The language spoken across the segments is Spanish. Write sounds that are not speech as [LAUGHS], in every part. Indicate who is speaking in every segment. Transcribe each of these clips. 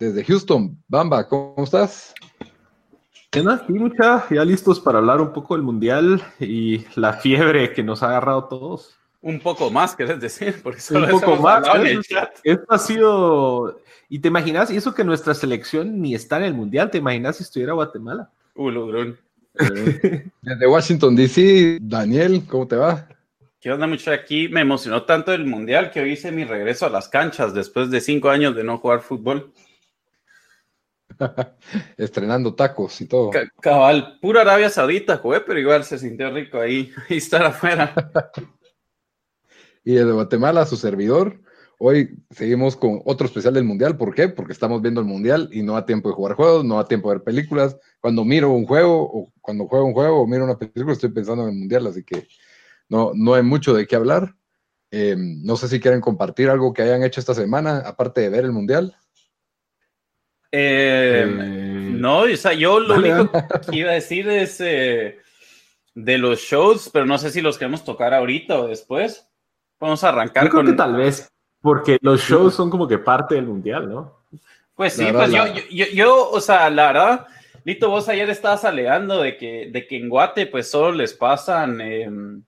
Speaker 1: Desde Houston, Bamba, ¿cómo estás?
Speaker 2: Aquí mucha, ya listos para hablar un poco del Mundial y la fiebre que nos ha agarrado a todos.
Speaker 3: Un poco más, querés decir,
Speaker 2: porque solo un poco más. En el chat. Esto ha sido. Y te imaginas, y eso que nuestra selección ni está en el Mundial, ¿te imaginas si estuviera Guatemala?
Speaker 3: Uh, logrón.
Speaker 1: Desde Washington DC, Daniel, ¿cómo te va?
Speaker 3: ¿Qué onda, mucho aquí? Me emocionó tanto el Mundial que hoy hice mi regreso a las canchas después de cinco años de no jugar fútbol. [LAUGHS]
Speaker 1: Estrenando tacos y todo.
Speaker 3: cabal, pura Arabia Saudita jugué, pero igual se sintió rico ahí, [LAUGHS] ahí estar afuera.
Speaker 1: y desde Guatemala, su servidor. Hoy seguimos con otro especial del Mundial. ¿Por qué? Porque estamos viendo el Mundial y no da tiempo de jugar juegos, no da tiempo de ver películas. Cuando miro un juego o cuando juego un juego o miro una película, estoy pensando en el Mundial, así que no, no hay mucho de qué hablar. Eh, no sé si quieren compartir algo que hayan hecho esta semana, aparte de ver el Mundial.
Speaker 3: Eh, eh, no, o sea, yo lo único [LAUGHS] que iba a decir es eh, de los shows, pero no sé si los queremos tocar ahorita o después. Vamos a arrancar
Speaker 2: yo creo con. Que tal vez, porque los shows son como que parte del mundial, ¿no?
Speaker 3: Pues sí, pues yo, yo, yo, o sea, la verdad, Lito, vos ayer estabas alegando de que, de que en Guate, pues solo les pasan. Em,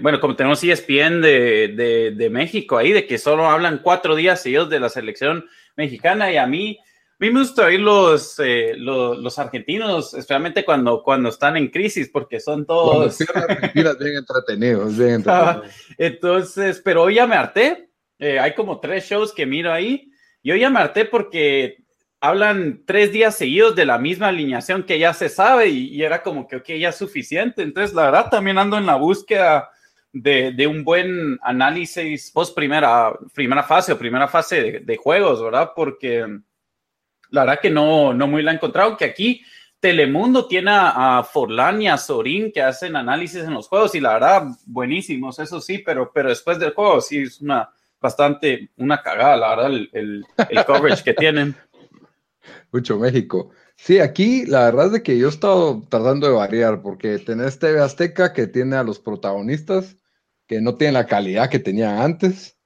Speaker 3: bueno, como tenemos ESPN de, de, de México ahí, de que solo hablan cuatro días seguidos de la selección mexicana y a mí, a mí me gusta oír los, eh, los, argentinos, especialmente cuando, cuando están en crisis, porque son todos... [LAUGHS]
Speaker 1: bien entretenidos, bien
Speaker 3: entretenidos. Entonces, pero hoy ya me harté, eh, hay como tres shows que miro ahí, y hoy ya me harté porque hablan tres días seguidos de la misma alineación que ya se sabe y, era como que, ok, ya es suficiente. Entonces, la verdad, también ando en la búsqueda de, un buen análisis post primera, primera fase o primera fase de, juegos, ¿verdad? Porque la verdad que no, no muy la he encontrado, que aquí Telemundo tiene a, Forlán y a Sorín que hacen análisis en los juegos y la verdad, buenísimos, eso sí, pero, pero después del juego sí es una bastante, una cagada, la verdad, el, el, coverage que tienen. [LAUGHS]
Speaker 1: Mucho México. Sí, aquí la verdad es de que yo he estado tratando de variar, porque tenés TV Azteca que tiene a los protagonistas que no tienen la calidad que tenían antes.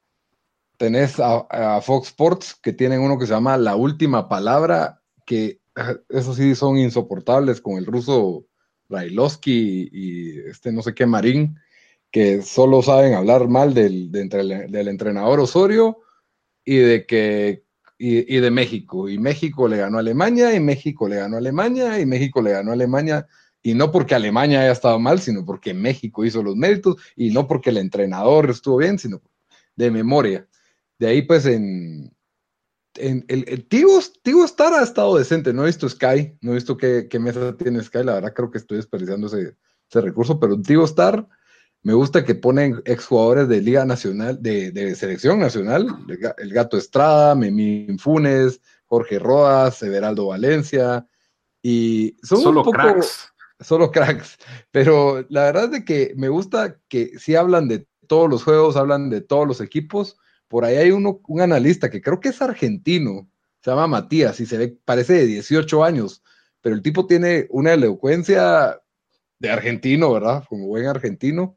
Speaker 1: Tenés a, Fox Sports que tienen uno que se llama La Última Palabra, que ah, eso sí son insoportables con el ruso Brailovsky y este no sé qué Marín, que solo saben hablar mal del, del entrenador Osorio y de que y, de México. Y México le ganó a Alemania, y México le ganó a Alemania, y México le ganó a Alemania. Y no porque Alemania haya estado mal, sino porque México hizo los méritos, y no porque el entrenador estuvo bien, sino de memoria. De ahí, pues, en, en el, el Tigo, Star ha estado decente. No he visto Sky, no he visto qué, qué mesa tiene Sky. La verdad, creo que estoy desperdiciando ese, ese recurso, pero Tigo Star me gusta que ponen exjugadores de Liga Nacional, de, Selección Nacional, el Gato Estrada, Memín Funes, Jorge Rodas, Everaldo Valencia, y son
Speaker 2: solo un poco, cracks.
Speaker 1: Solo cracks. Pero la verdad es de que me gusta que si hablan de todos los juegos, hablan de todos los equipos. Por ahí hay uno, un analista que creo que es argentino, se llama Matías, y se ve, parece de 18 años, pero el tipo tiene una elocuencia de argentino, ¿verdad? Como buen argentino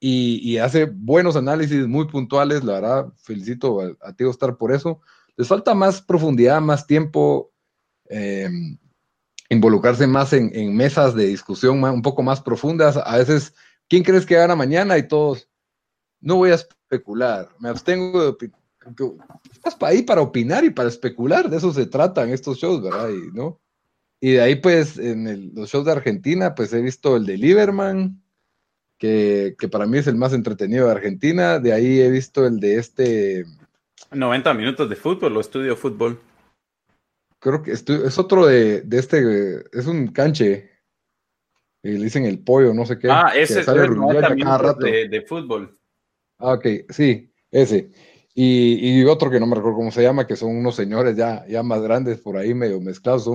Speaker 1: y, hace buenos análisis muy puntuales. La verdad, felicito a, a Tío Star por eso. Les falta más profundidad, más tiempo, em, involucrarse más en, mesas de discusión un poco más profundas. A veces, ¿quién crees que gana mañana? Y todos, no voy a especular, me abstengo de opinar. Estás ahí para opinar y para especular, de eso se tratan estos shows, ¿verdad? Y, ¿no? y de ahí, pues, en los shows de Argentina, pues he visto el de Lieberman, que, para mí es el más entretenido de Argentina. De ahí he visto el de este...
Speaker 3: 90 minutos de fútbol o estudio fútbol.
Speaker 1: Creo que es otro de, este, es un canche. Y le dicen el pollo, no sé qué.
Speaker 3: Ah, ese es el 90 minutos de, de, fútbol.
Speaker 1: Ah, ok, sí, ese. y, otro que no me recuerdo cómo se llama, que son unos señores ya, ya más grandes por ahí, medio mezclados.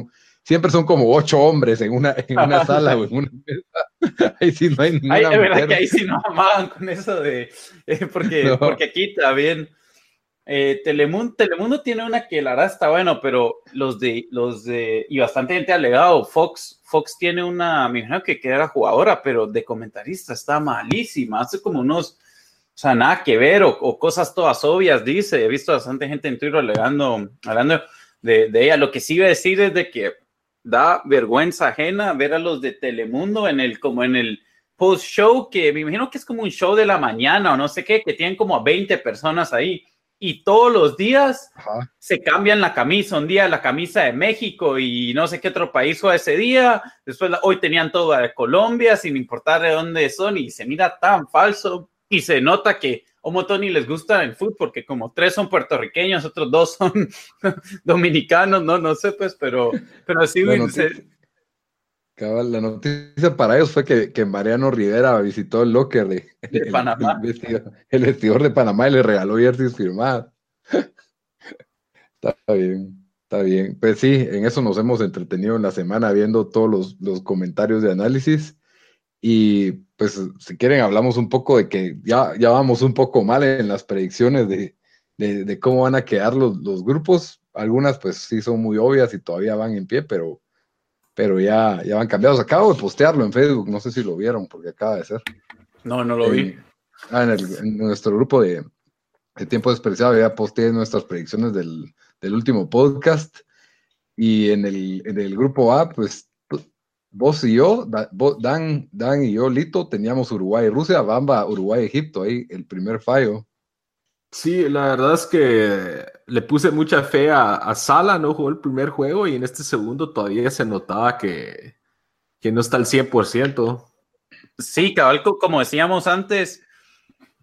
Speaker 1: Siempre son como ocho hombres en una, en una [LAUGHS] sala o en una mesa. [LAUGHS]
Speaker 3: Ahí sí no hay ninguna Ay, verdad que ahí sí no amaban con eso de. Eh, porque, [LAUGHS] porque aquí también. Eh, Telemundo, Telemundo tiene una que la verdad está bueno, pero los de, los de, y bastante gente ha alegado, Fox, Fox tiene una, me imagino que era jugadora, pero de comentarista está malísima, hace como unos, o sea, nada que ver, o, cosas todas obvias, dice, he visto bastante gente en Twitter alegando, hablando de, de ella, lo que sí iba a decir es de que da vergüenza ajena ver a los de Telemundo en el, como en el post show, que me imagino que es como un show de la mañana o no sé qué, que tienen como a 20 personas ahí y todos los días se cambian la camisa. Un día la camisa de México y no sé qué otro país fue ese día. Después hoy tenían todo de Colombia sin importar de dónde son y se mira tan falso y se nota que a Tony les gusta el fútbol porque como tres son puertorriqueños, otros dos son [LAUGHS] dominicanos, no, no sé pues, pero, pero así
Speaker 1: la noticia para ellos fue que, Mariano Rivera visitó el locker de, [LAUGHS]
Speaker 3: Panamá.
Speaker 1: El, vestidor, de Panamá y le regaló jerseys firmadas. [LAUGHS] está bien, está bien. Pues sí, en eso nos hemos entretenido en la semana viendo todos los, comentarios de análisis. Y pues si quieren hablamos un poco de que ya, ya vamos un poco mal en las predicciones de, cómo van a quedar los, los grupos. Algunas pues sí son muy obvias y todavía van en pie, pero pero ya, ya van cambiados. Acabo de postearlo en Facebook, no sé si lo vieron, porque acaba de ser.
Speaker 3: No, no lo vi.
Speaker 1: Ah, en, nuestro grupo de, Tiempo Despreciado ya posteé nuestras predicciones del, último podcast. Y en el, en el grupo A, pues vos y yo, Dan, Dan y yo, Lito, teníamos Uruguay Rusia, Bamba, Uruguay Egipto, ahí el primer fallo.
Speaker 2: Sí, la verdad es que le puse mucha fe a, Sala, no jugó el primer juego y en este segundo todavía se notaba que, no está al 100%.
Speaker 3: Sí, cabal, como decíamos antes,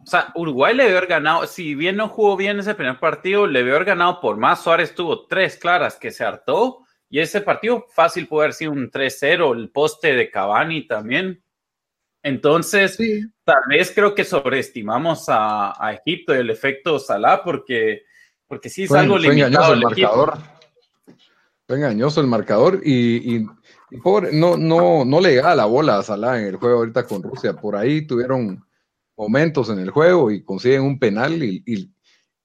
Speaker 3: o sea, Uruguay le debe haber ganado, si bien no jugó bien ese primer partido, le debe haber ganado por más. Suárez tuvo tres claras que se hartó y ese partido fácil puede haber sido un 3-0, el poste de Cavani también. Entonces, tal vez creo que sobreestimamos a, Egipto y el efecto Salah porque, porque sí es algo limitado.
Speaker 1: el, marcador. Fue engañoso el marcador y, pobre, no, no, no le llega la bola a Salah en el juego ahorita con Rusia. Por ahí tuvieron momentos en el juego y consiguen un penal y,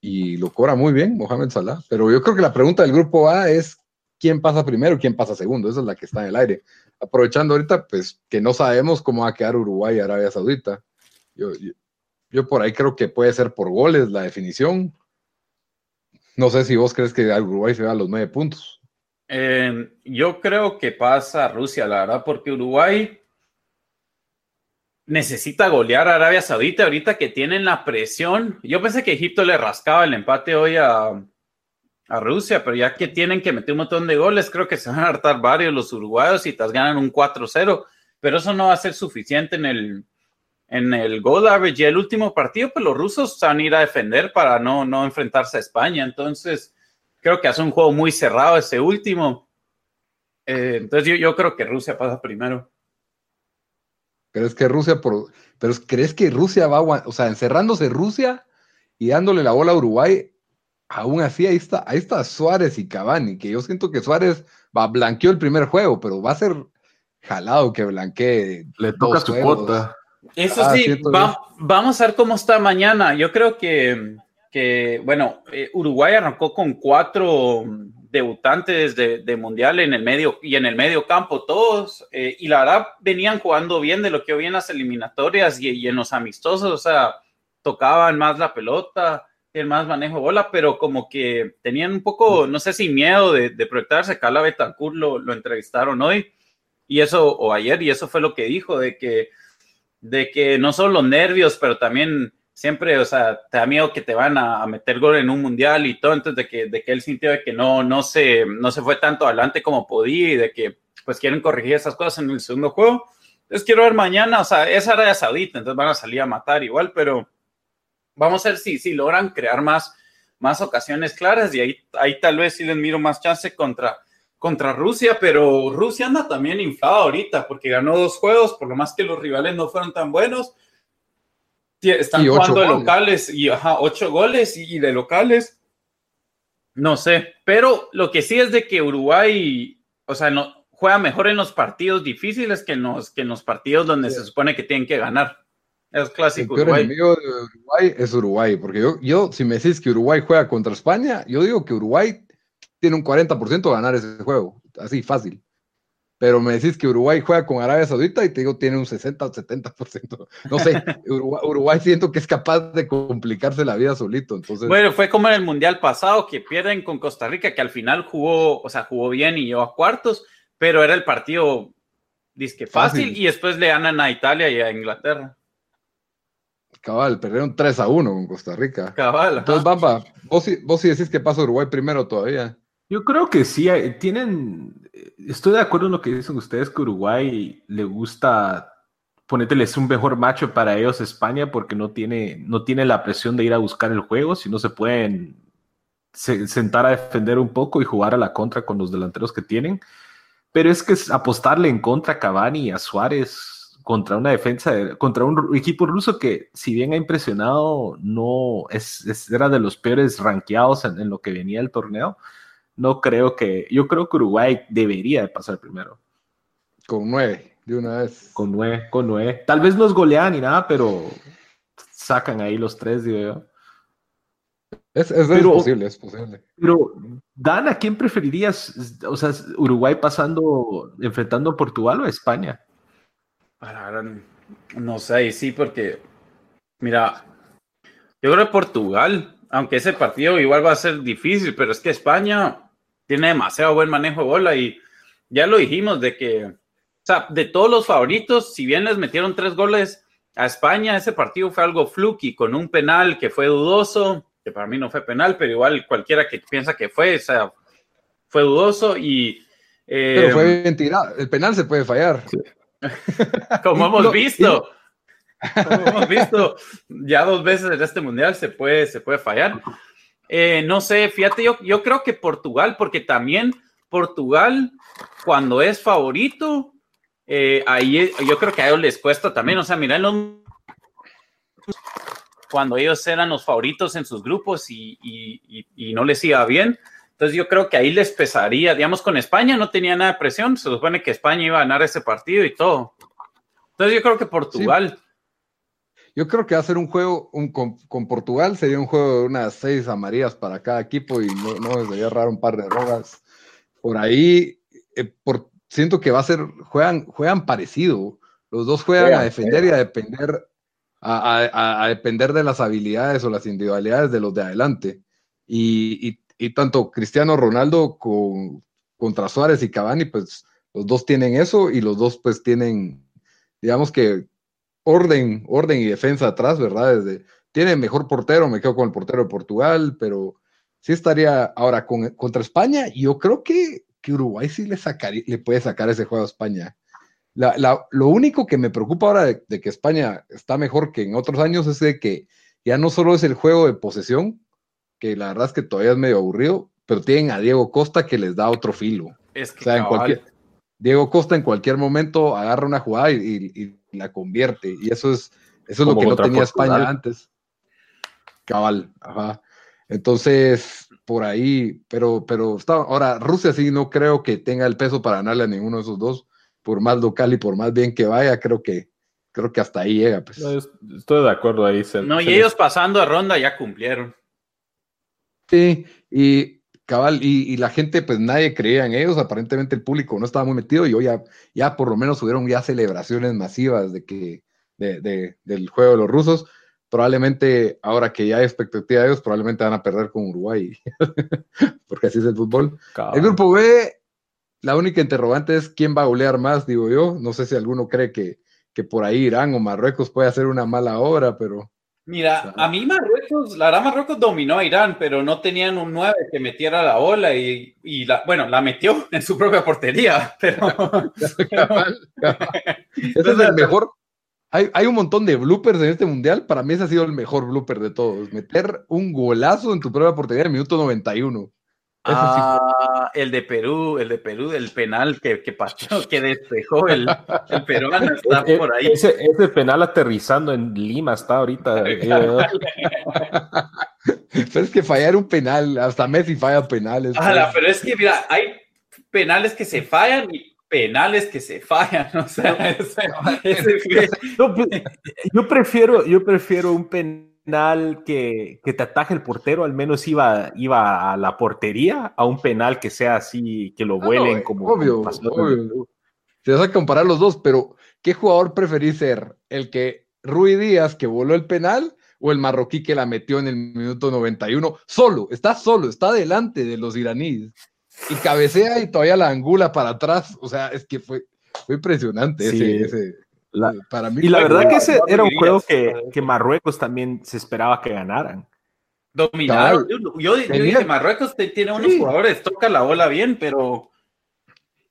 Speaker 1: y lo cobra muy bien Mohamed Salah. Pero yo creo que la pregunta del grupo A es quién pasa primero y quién pasa segundo. Esa es la que está en el aire aprovechando ahorita, pues que no sabemos cómo va a quedar Uruguay y Arabia Saudita. Yo, por ahí creo que puede ser por goles la definición. No sé si vos crees que Uruguay se va a los nueve puntos.
Speaker 3: Em, yo creo que pasa Rusia, la verdad, porque Uruguay necesita golear a Arabia Saudita ahorita que tienen la presión. Yo pensé que Egipto le rascaba el empate hoy a, a Rusia, pero ya que tienen que meter un montón de goles, creo que se van a hartar varios los uruguayos y te ganan un 4-0, pero eso no va a ser suficiente en el, en el goal average. Y el último partido, pues los rusos van a ir a defender para no, no enfrentarse a España. Entonces, creo que hace un juego muy cerrado ese último. Eh, entonces, yo, yo, creo que Rusia pasa primero.
Speaker 1: ¿Crees que Rusia, por, pero crees que Rusia va o sea, encerrándose Rusia y dándole la bola a Uruguay, aún así ahí está, ahí está Suárez y Cavani, que yo siento que Suárez va, blanqueó el primer juego, pero va a ser jalado que blanquee.
Speaker 2: Le toca su cuota.
Speaker 3: Eso ah, sí, vamos a ver cómo está mañana. Yo creo que, que bueno, eh, Uruguay arrancó con cuatro debutantes de, mundial en el medio y en el medio campo todos eh, y la verdad venían jugando bien de lo que vi en las eliminatorias y, y en los amistosos, o sea, tocaban más la pelota, el más manejo de bola, pero como que tenían un poco, no sé si miedo de, de proyectarse. Carla Betancourt lo, lo, entrevistaron hoy y eso, o ayer, y eso fue lo que dijo, de que, de que no son los nervios, pero también siempre, o sea, te da miedo que te van a, meter gol en un mundial y todo, entonces de que, de que él sintió de que no, no, se, no se fue tanto adelante como podía y de que pues quieren corregir esas cosas en el segundo juego. Entonces quiero ver mañana, o sea, es Arabia Saudita, entonces van a salir a matar igual, pero Vamos a ver si, si logran crear más, más ocasiones claras y ahí, ahí tal vez sí les miro más chance contra, contra Rusia, pero Rusia anda también inflada ahorita porque ganó dos juegos, por lo más que los rivales no fueron tan buenos. están jugando de locales y ajá, ocho goles y de locales. No sé, pero lo que sí es de que Uruguay, o sea, no, juega mejor en los partidos difíciles que en los, que en los partidos donde se supone que tienen que ganar. Es clásico.
Speaker 1: El peor enemigo de Uruguay es Uruguay, porque yo, yo, si me decís que Uruguay juega contra España, yo digo que Uruguay tiene un 40% de ganar ese juego, así fácil. Pero me decís que Uruguay juega con Arabia Saudita y te digo tiene un 60 o 70%. No sé, [LAUGHS] Uruguay, siento que es capaz de complicarse la vida solito. Entonces...
Speaker 3: Bueno, fue como en el Mundial pasado que pierden con Costa Rica, que al final jugó, o sea, jugó bien y llegó a cuartos, pero era el partido disque fácil, y después le ganan a Italia y a Inglaterra.
Speaker 1: Cabal, perdieron 3 a 1 con Costa Rica.
Speaker 3: Cabal.
Speaker 1: Entonces, Bamba, vos, vos sí decís que pasa Uruguay primero todavía.
Speaker 2: Yo creo que sí, tienen, estoy de acuerdo en lo que dicen ustedes, que Uruguay le gusta ponerles un mejor macho para ellos España porque no tiene, no tiene la presión de ir a buscar el juego, si no se pueden sentar a defender un poco y jugar a la contra con los delanteros que tienen. Pero es que apostarle en contra a Cavani y a Suárez contra una defensa, contra un equipo ruso que, si bien ha impresionado, no es, era de los peores rankeados en, lo que venía el torneo no creo que, yo creo que Uruguay debería de pasar primero.
Speaker 1: Con nueve, de una vez.
Speaker 2: Con nueve, con nueve. Tal vez no es golean ni nada, pero sacan ahí los tres, digo yo.
Speaker 1: Es, posible, es posible.
Speaker 2: Pero, Dan, ¿a quién preferirías? O sea, Uruguay pasando, enfrentando a Portugal o a España?
Speaker 3: No sé, sí, porque, mira, yo creo que Portugal, aunque ese partido igual va a ser difícil, pero es que España, tiene demasiado buen manejo de bola y ya lo dijimos de que, o sea, de todos los favoritos, si bien les metieron tres goles a España, ese partido fue algo fluky con un penal que fue dudoso, que para mí no fue penal, pero igual cualquiera que piensa que fue, o sea, fue dudoso y...
Speaker 1: Eh, pero fue bien tirado, el penal se puede fallar. [LAUGHS]
Speaker 3: Como hemos visto. Como hemos visto ya dos veces en este mundial se puede, se puede fallar. Eh, no sé, fíjate, yo, yo creo que Portugal, porque también Portugal, cuando es favorito, eh, ahí yo creo que a ellos les cuesta también. O sea, miren cuando ellos eran los favoritos en sus grupos y, no les iba bien. Entonces yo creo que ahí les pesaría, digamos, con España no tenía nada de presión, se supone que España iba a ganar ese partido y todo. Entonces yo creo que Portugal.
Speaker 1: Yo creo que va a ser un juego con, Portugal, sería un juego de unas seis amarillas para cada equipo y no, no debería raro un par de rojas por ahí. Eh, por, siento que va a ser, juegan, juegan parecido. Los dos juegan a defender y a depender, a, depender de las habilidades o las individualidades de los de adelante. Y, tanto Cristiano Ronaldo con, contra Suárez y Cavani, pues los dos tienen eso y los dos pues tienen, digamos que orden, orden y defensa atrás, ¿verdad? Desde, tiene mejor portero, me quedo con el portero de Portugal, pero sí estaría ahora con, contra España. Yo creo que, que Uruguay sí le, puede sacar ese juego a España. lo único que me preocupa ahora de, que España está mejor que en otros años es de que ya no solo es el juego de posesión, que la verdad es que todavía es medio aburrido, pero tienen a Diego Costa que les da otro filo.
Speaker 3: Es que o sea, en cualquier,
Speaker 1: Diego Costa en cualquier momento agarra una jugada y, la convierte. Y eso es, eso es lo que no tenía España antes. Cabal, ajá. Entonces, por ahí, pero, pero está, ahora Rusia sí no creo que tenga el peso para ganarle a ninguno de esos dos, por más local y por más bien que vaya, creo que, creo que hasta ahí llega. Pues.
Speaker 2: estoy de acuerdo ahí.
Speaker 3: no, y ellos pasando a ronda ya cumplieron.
Speaker 1: Sí, y Cabal, y, la gente, pues nadie creía en ellos, aparentemente el público no estaba muy metido y hoy ya, ya por lo menos hubieron ya celebraciones masivas de que, de, del juego de los rusos. Probablemente, ahora que ya hay expectativa de ellos, probablemente van a perder con Uruguay, [LAUGHS] porque así es el fútbol. El grupo B, la única interrogante es quién va a golear más, digo yo. No sé si alguno cree que, que por ahí Irán o Marruecos puede hacer una mala obra, pero
Speaker 3: Mira, a mí Marruecos, la verdad Marruecos dominó a Irán, pero no tenían un 9 que metiera la bola y, la, bueno, la metió [LAUGHS] en su propia portería, [LAUGHS] pero... [LAUGHS]
Speaker 1: ese es el mejor. Hay, hay, un montón de bloopers en este mundial, para mí ese ha sido el mejor blooper de todos, meter un golazo en tu propia portería en el minuto 91.
Speaker 3: Ah, el de Perú, el de Perú, el penal que, que [LAUGHS] que despejó el, el peruano, [LAUGHS] está por ahí.
Speaker 2: Ese, ese, penal aterrizando en Lima está ahorita. [LAUGHS]
Speaker 1: pero es que fallar un penal, hasta Messi falla penales.
Speaker 3: Ah, pero es que, mira, hay penales que se fallan y penales que se fallan. O sea,
Speaker 2: yo, prefiero, yo prefiero un penal que, que, te ataje el portero, al menos iba, iba a la portería, a un penal que sea así, que lo ah, vuelen como.
Speaker 1: Obvio, obvio. Te vas a comparar los dos, pero ¿qué jugador preferís ser? ¿El que Rui Díaz, que voló el penal? o el marroquí que la metió en el minuto 91, solo, está solo, está delante de los iraníes y cabecea y todavía la angula para atrás. O sea, es que fue, fue impresionante ese,
Speaker 2: para mí. Y la verdad que ese era un juego que, que, Marruecos también se esperaba que ganaran.
Speaker 3: Dominaron. Yo, dije, Marruecos tiene unos jugadores, toca la bola bien, pero.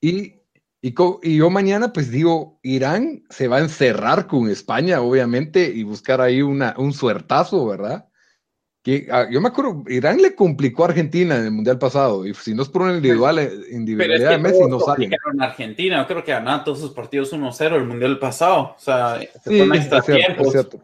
Speaker 1: Y, y, y, yo mañana, pues digo, Irán se va a encerrar con España, obviamente, y buscar ahí una, un suertazo, ¿verdad? Ah, yo me acuerdo, Irán le complicó a Argentina en el Mundial pasado, y si no es por una individual, eh, individualidad de Messi, no sale.
Speaker 3: En Argentina, yo creo que ganaron todos sus partidos 1-0 el Mundial pasado. O sea, sí, es,
Speaker 2: cierto,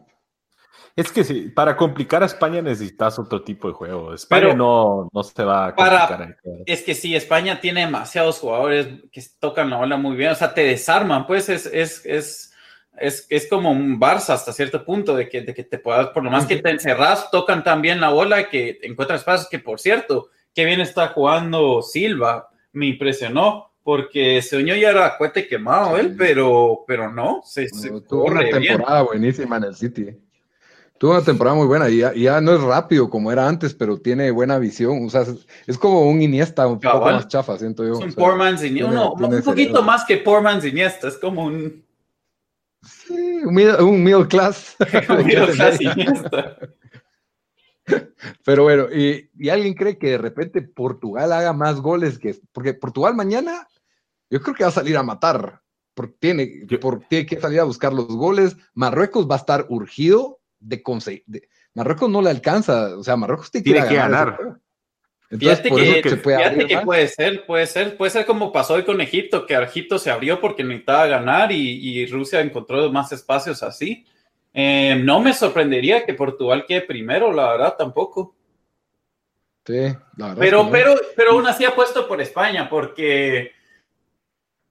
Speaker 2: es, que sí, para complicar a España necesitas otro tipo de juego. España no, no se va a complicar.
Speaker 3: es que sí, España tiene demasiados jugadores que tocan la bola muy bien, o sea, te desarman, pues es, es, es es, es como un Barça hasta cierto punto, de que, de que te puedas, por lo más que te encerras, tocan también la bola, que encuentras espacios, que por cierto, qué bien está jugando Silva, me impresionó, porque se unió ya era cuete quemado él, pero, pero no, se,
Speaker 1: tuvo una temporada buenísima en el City. Tuvo una temporada muy buena y ya, no es rápido como era antes, pero tiene buena visión. O sea, es, como un Iniesta un poco más chafa, siento yo.
Speaker 3: Es un poor man's Iniesta, un poquito más que poor man's Iniesta, es como un
Speaker 1: Sí, un middle, class. [LAUGHS] [LAUGHS] Pero bueno, y, alguien cree que de repente Portugal haga más goles que. Porque Portugal mañana, yo creo que va a salir a matar. Porque tiene, tiene que salir a buscar los goles. Marruecos va a estar urgido de conseguir. Marruecos no le alcanza. O sea, Marruecos
Speaker 2: tiene, que ganar.
Speaker 3: Entonces, por eso se puede, fíjate que puede ser, puede ser, puede ser como pasó hoy con Egipto, que Egipto se abrió porque necesitaba ganar y, Rusia encontró más espacios así. Eh, no me sorprendería que Portugal quede primero, la verdad, tampoco.
Speaker 1: Sí, la verdad.
Speaker 3: Pero, pero, pero aún así puesto por España, porque.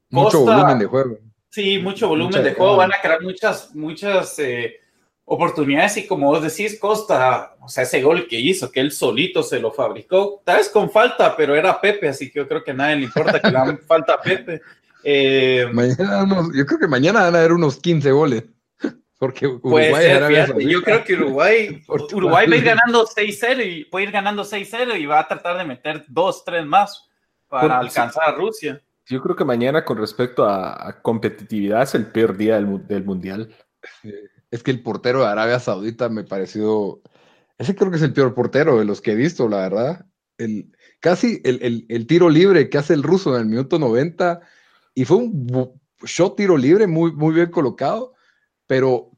Speaker 1: Mucho volumen de juego.
Speaker 3: Sí, mucho volumen de juego. Van a crear muchas, muchas. Eh, oportunidades y como vos decís, Costa, o sea, ese gol que hizo, que él solito se lo fabricó, tal vez con falta, pero era Pepe, así que yo creo que a nadie le importa que le hagan [LAUGHS] falta a Pepe. Eh,
Speaker 1: yo creo que mañana van a haber unos 15 goles. [LAUGHS] Porque Uruguay
Speaker 3: yo creo que Uruguay, [LAUGHS] Uruguay va a ir ganando 6-0 y puede ir ganando 6-0 y va a tratar de meter 2, 3 más para alcanzar a Rusia.
Speaker 2: Yo creo que mañana con respecto a, competitividad es el peor día del, del mundial
Speaker 1: es que el portero de Arabia Saudita me pareció, ese creo que es el peor portero de los que he visto, la verdad. El, casi el, tiro libre que hace el ruso en el minuto 90 y fue un shot tiro libre muy, muy bien colocado, pero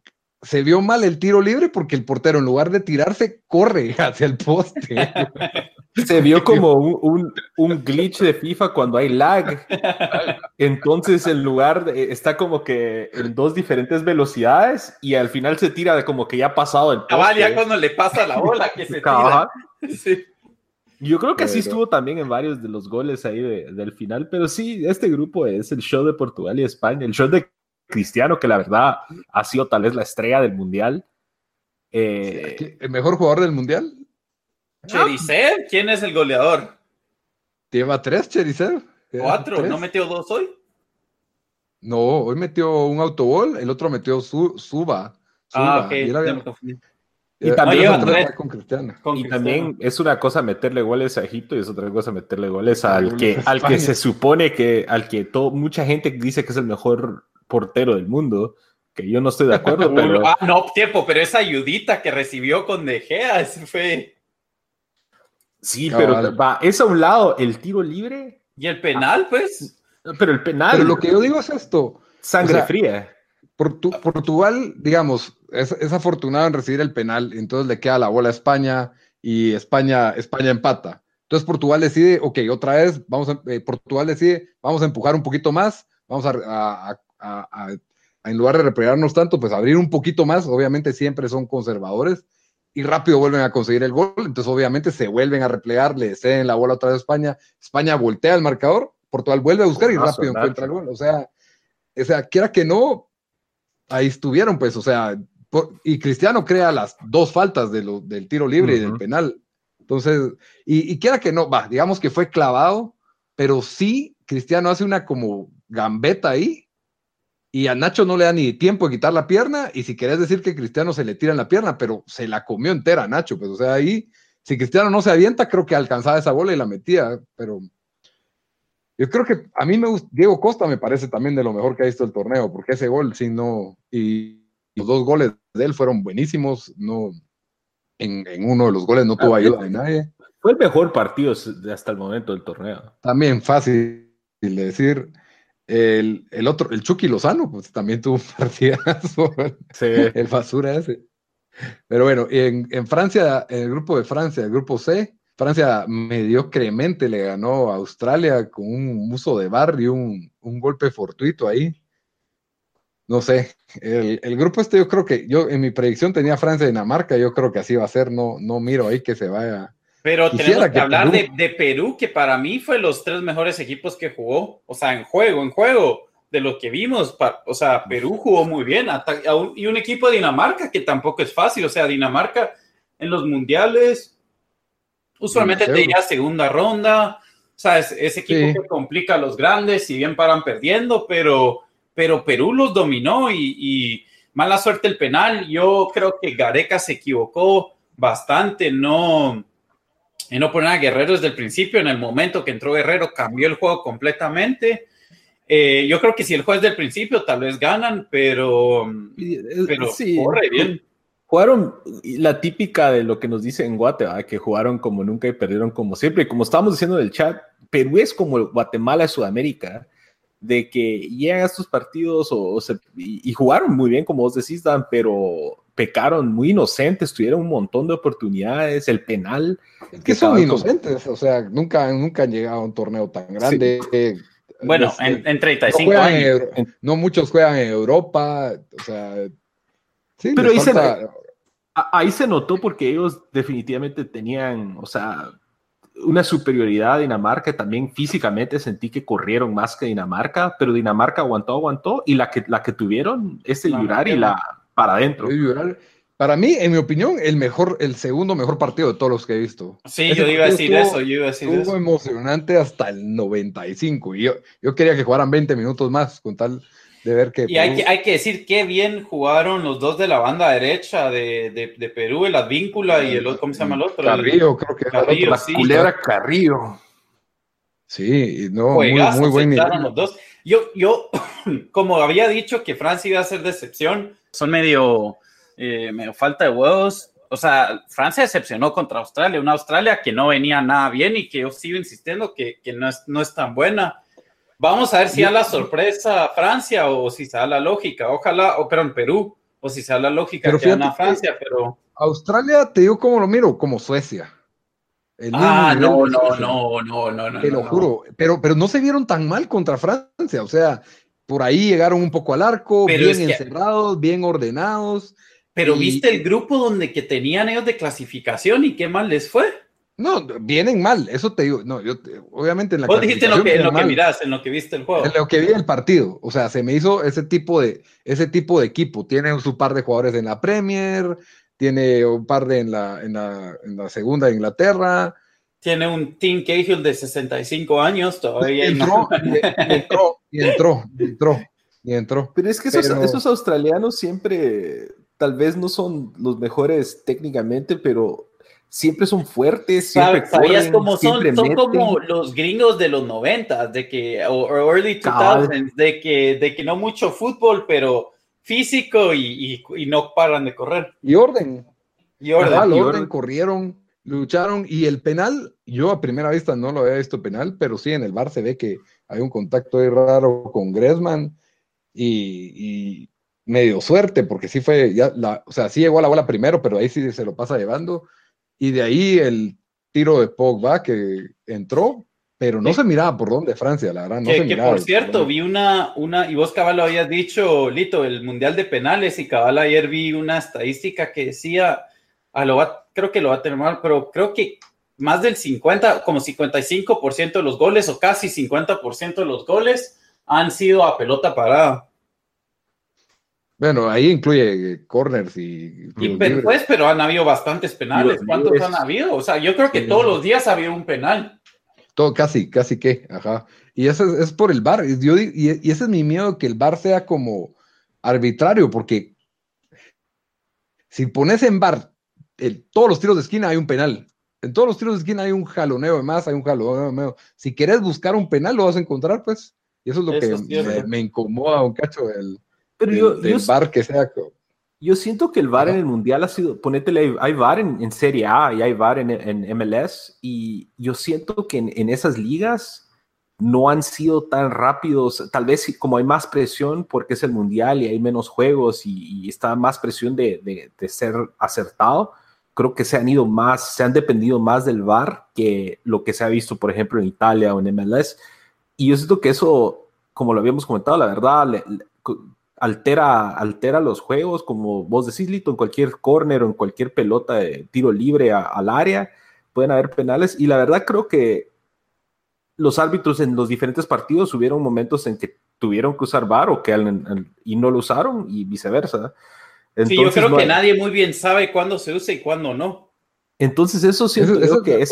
Speaker 1: se vio mal el tiro libre porque el portero en lugar de tirarse corre [LAUGHS] hacia el poste.
Speaker 2: Se vio [LAUGHS] como un, glitch de FIFA cuando hay lag. Entonces el lugar está como que en dos diferentes velocidades y al final se tira de como que ya ha pasado el
Speaker 3: poste. ya cuando le pasa la bola que se tira. [LAUGHS]
Speaker 2: Yo creo que así estuvo también en varios de los goles ahí del final, pero sí, este grupo es el show de Portugal y España, el show de Cristiano, que la verdad ha sido tal vez la estrella del Mundial.
Speaker 1: Eh, ¿El mejor jugador del Mundial?
Speaker 3: Cherisev, ¿quién es el goleador?
Speaker 1: Lleva tres, Cherisev.
Speaker 3: Cuatro, ¿no metió dos hoy?
Speaker 1: No, hoy metió un autogol, el otro metió su, Suba.
Speaker 3: Ah, ok.
Speaker 2: Y, también, y también es una cosa meterle goles a Egipto y es otra cosa meterle goles al que, al que se supone que, al que todo, mucha gente dice que es el mejor portero del mundo, que yo no estoy de [LAUGHS] acuerdo, pero...
Speaker 3: Ah, no, tiempo, pero esa ayudita que recibió con De Gea, ese fue...
Speaker 2: Sí, pero va, es a un lado el tiro libre.
Speaker 3: ¿Y el penal, pues?
Speaker 2: Pero el penal.
Speaker 1: Pero lo que yo digo es esto.
Speaker 2: Sangre fría.
Speaker 1: Portugal, digamos, es, afortunado en recibir el penal, entonces le queda la bola a España y España, España empata. Entonces Portugal decide, ok, otra vez, vamos a, eh, Portugal decide, vamos a empujar un poquito más, vamos a, en lugar de replegarnos tanto, pues abrir un poquito más, obviamente siempre son conservadores, y rápido vuelven a conseguir el gol, entonces obviamente se vuelven a replegar, le ceden la bola otra vez a España, España voltea el marcador, Portugal vuelve a buscar y rápido encuentra el gol, o sea, o sea, quiera que no, ahí estuvieron, pues, o sea, y Cristiano crea las dos faltas de lo, del tiro libre y del penal, entonces, y, quiera que no, va, digamos que fue clavado, pero sí, Cristiano hace una como gambeta ahí y a Nacho no le da ni tiempo de quitar la pierna y si querés decir que Cristiano se le tira en la pierna, pero se la comió entera a Nacho, pues o sea, ahí, si Cristiano no se avienta, creo que alcanzaba esa bola y la metía, pero yo creo que a mí me gusta, Diego Costa me parece también de lo mejor que ha visto el torneo, porque ese gol, sí, no, y los dos goles de él fueron buenísimos, no, en, uno de los goles no tuvo ah, ayuda de nadie.
Speaker 2: Fue el mejor partido hasta el momento del torneo.
Speaker 1: También fácil de decir. El, otro, el Chucky Lozano, pues también tuvo un [LAUGHS] partidazo. El basura ese. Pero bueno, en, en, Francia, en el grupo de Francia, el grupo C, Francia mediocremente le ganó a Australia con un uso de bar y un, un golpe fortuito ahí no sé, el, grupo este yo creo que yo en mi predicción tenía Francia y Dinamarca, yo creo que así va a ser, no, no miro ahí que se vaya.
Speaker 3: Pero tenemos que, hablar De, de, Perú, que para mí fue los tres mejores equipos que jugó, o sea, en juego, en juego, de lo que vimos, o sea, Perú jugó muy bien, y un equipo de Dinamarca que tampoco es fácil, o sea, Dinamarca en los mundiales, usualmente te iría segunda ronda, o sea, es, ese equipo que complica a los grandes, si bien paran perdiendo, pero pero Perú los dominó y, mala suerte el penal. Yo creo que Gareca se equivocó bastante, no, en no poner a Guerrero desde el principio. En el momento que entró Guerrero cambió el juego completamente. Eh, yo creo que si el juego es del principio, tal vez ganan, pero, pero
Speaker 2: sí, corre bien. Jugaron la típica de lo que nos dice en Guatemala, que jugaron como nunca y perdieron como siempre. Y como estábamos diciendo en el chat, Perú es como Guatemala de Sudamérica de que llegan a estos partidos o, y, jugaron muy bien, como vos decís, Dan, pero pecaron muy inocentes, tuvieron un montón de oportunidades, el penal.
Speaker 1: Es que son inocentes, o sea, nunca, nunca han llegado a un torneo tan grande.
Speaker 3: bueno, este, en, 35 años.
Speaker 1: no muchos juegan en Europa, o sea.
Speaker 2: Sí, pero ahí, se, ahí se notó porque ellos definitivamente tenían, o sea, una superioridad a Dinamarca, también físicamente sentí que corrieron más que Dinamarca, pero Dinamarca aguantó, aguantó, y la que, la que tuvieron es el llorar y la para adentro.
Speaker 1: Para mí, en mi opinión, el mejor, el segundo mejor partido de todos los que he visto.
Speaker 3: Sí, yo iba a decir eso, yo iba a decir
Speaker 1: eso. emocionante hasta el 95, y yo, yo quería que jugaran 20 minutos más, con tal ver que...
Speaker 3: Y hay, que, hay que decir qué bien jugaron los dos de la banda derecha de, de, Perú, el Advíncula y el otro, ¿cómo se llama el otro?
Speaker 1: Carrillo, creo que
Speaker 2: Carrillo, la culebra Carrillo.
Speaker 1: Sí, no, muy, muy buen
Speaker 3: Los dos. Yo, yo, [CLEARS THROAT] como había dicho que Francia iba a ser decepción, son medio, eh, medio falta de huevos. O sea, Francia decepcionó contra Australia, una Australia que no venía nada bien y que yo sigo insistiendo que, que no, es, no es tan buena. Vamos a ver si da la sorpresa Francia o si se da la lógica. Ojalá, o pero en Perú, o si se da la lógica que gana Francia, pero.
Speaker 1: Australia, te digo cómo lo miro, como Suecia.
Speaker 3: ah, no, no, no, no, no, no.
Speaker 1: Te lo juro. Pero, pero no se vieron tan mal contra Francia. O sea, por ahí llegaron un poco al arco, bien encerrados, bien ordenados.
Speaker 3: Pero viste el grupo donde que tenían ellos de clasificación y qué mal les fue.
Speaker 1: No, vienen mal, eso te digo. No, yo obviamente en la
Speaker 3: Vos dijiste lo que, en lo que mirás, en lo que viste el juego.
Speaker 1: En lo que vi el partido. O sea, se me hizo ese tipo de, ese tipo de equipo. Tiene su par de jugadores en la Premier, tiene un par de en la, en la, en la segunda de Inglaterra.
Speaker 3: Tiene un Team Cahill de 65 años todavía.
Speaker 1: entró, y, entró, y entró, y entró, y entró.
Speaker 2: Pero es que esos, esos australianos siempre, tal vez no son los mejores técnicamente, pero siempre son fuertes, siempre
Speaker 3: ¿Sabías cómo son? Son como los gringos de los 90, de que, o, early 2000s, de que, de que no mucho fútbol, pero físico y, y, no paran de correr.
Speaker 1: Y orden.
Speaker 3: Y orden.
Speaker 1: y orden, corrieron, lucharon, y el penal, yo a primera vista no lo había visto penal, pero sí en el bar se ve que hay un contacto ahí raro con Gressman y, y medio suerte, porque sí fue, ya la, o sea, sí llegó a la bola primero, pero ahí sí se lo pasa llevando y de ahí el tiro de Pogba que entró, pero no se miraba por dónde Francia, la verdad. No se
Speaker 3: que por cierto, vi una, una, y vos Cabal lo habías dicho, Lito, el Mundial de Penales, y Cabal ayer vi una estadística que decía, a lo va, creo que lo va a tener mal, pero creo que más del 50, como 55% de los goles, o casi 50% de los goles, han sido a pelota parada.
Speaker 1: Bueno, ahí incluye corners y.
Speaker 3: pues, pero han habido bastantes penales. ¿Cuántos han habido? O sea, yo creo que todos los días ha habido un penal.
Speaker 1: Todo, casi, casi que, ajá. Y eso es, por el bar. Yo, y, ese es mi miedo, que el bar sea como arbitrario, porque si pones en bar todos los tiros de esquina hay un penal. En todos los tiros de esquina hay un jaloneo de más, hay un jaloneo de. Si quieres buscar un penal, lo vas a encontrar, pues. Y eso es lo que me, incomoda un cacho del, Pero bar que sea.
Speaker 2: Yo siento que el VAR en el Mundial ha sido, ponétele, hay VAR en, Serie A y hay VAR en, MLS y yo siento que en, esas ligas no han sido tan rápidos, tal vez como hay más presión porque es el Mundial y hay menos juegos y, está más presión de, de, ser acertado, creo que se han ido más, se han dependido más del VAR que lo que se ha visto, por ejemplo, en Italia o en MLS. Y yo siento que eso, como lo habíamos comentado, la verdad, le, altera, altera los juegos, como vos decís, Lito, en cualquier corner o en cualquier pelota de tiro libre al área, pueden haber penales. Y la verdad creo que los árbitros en los diferentes partidos hubieron momentos en que tuvieron que usar VAR o que y no lo usaron y viceversa.
Speaker 3: Sí, yo creo que nadie muy bien sabe cuándo se usa y cuándo no.
Speaker 2: Entonces eso siento que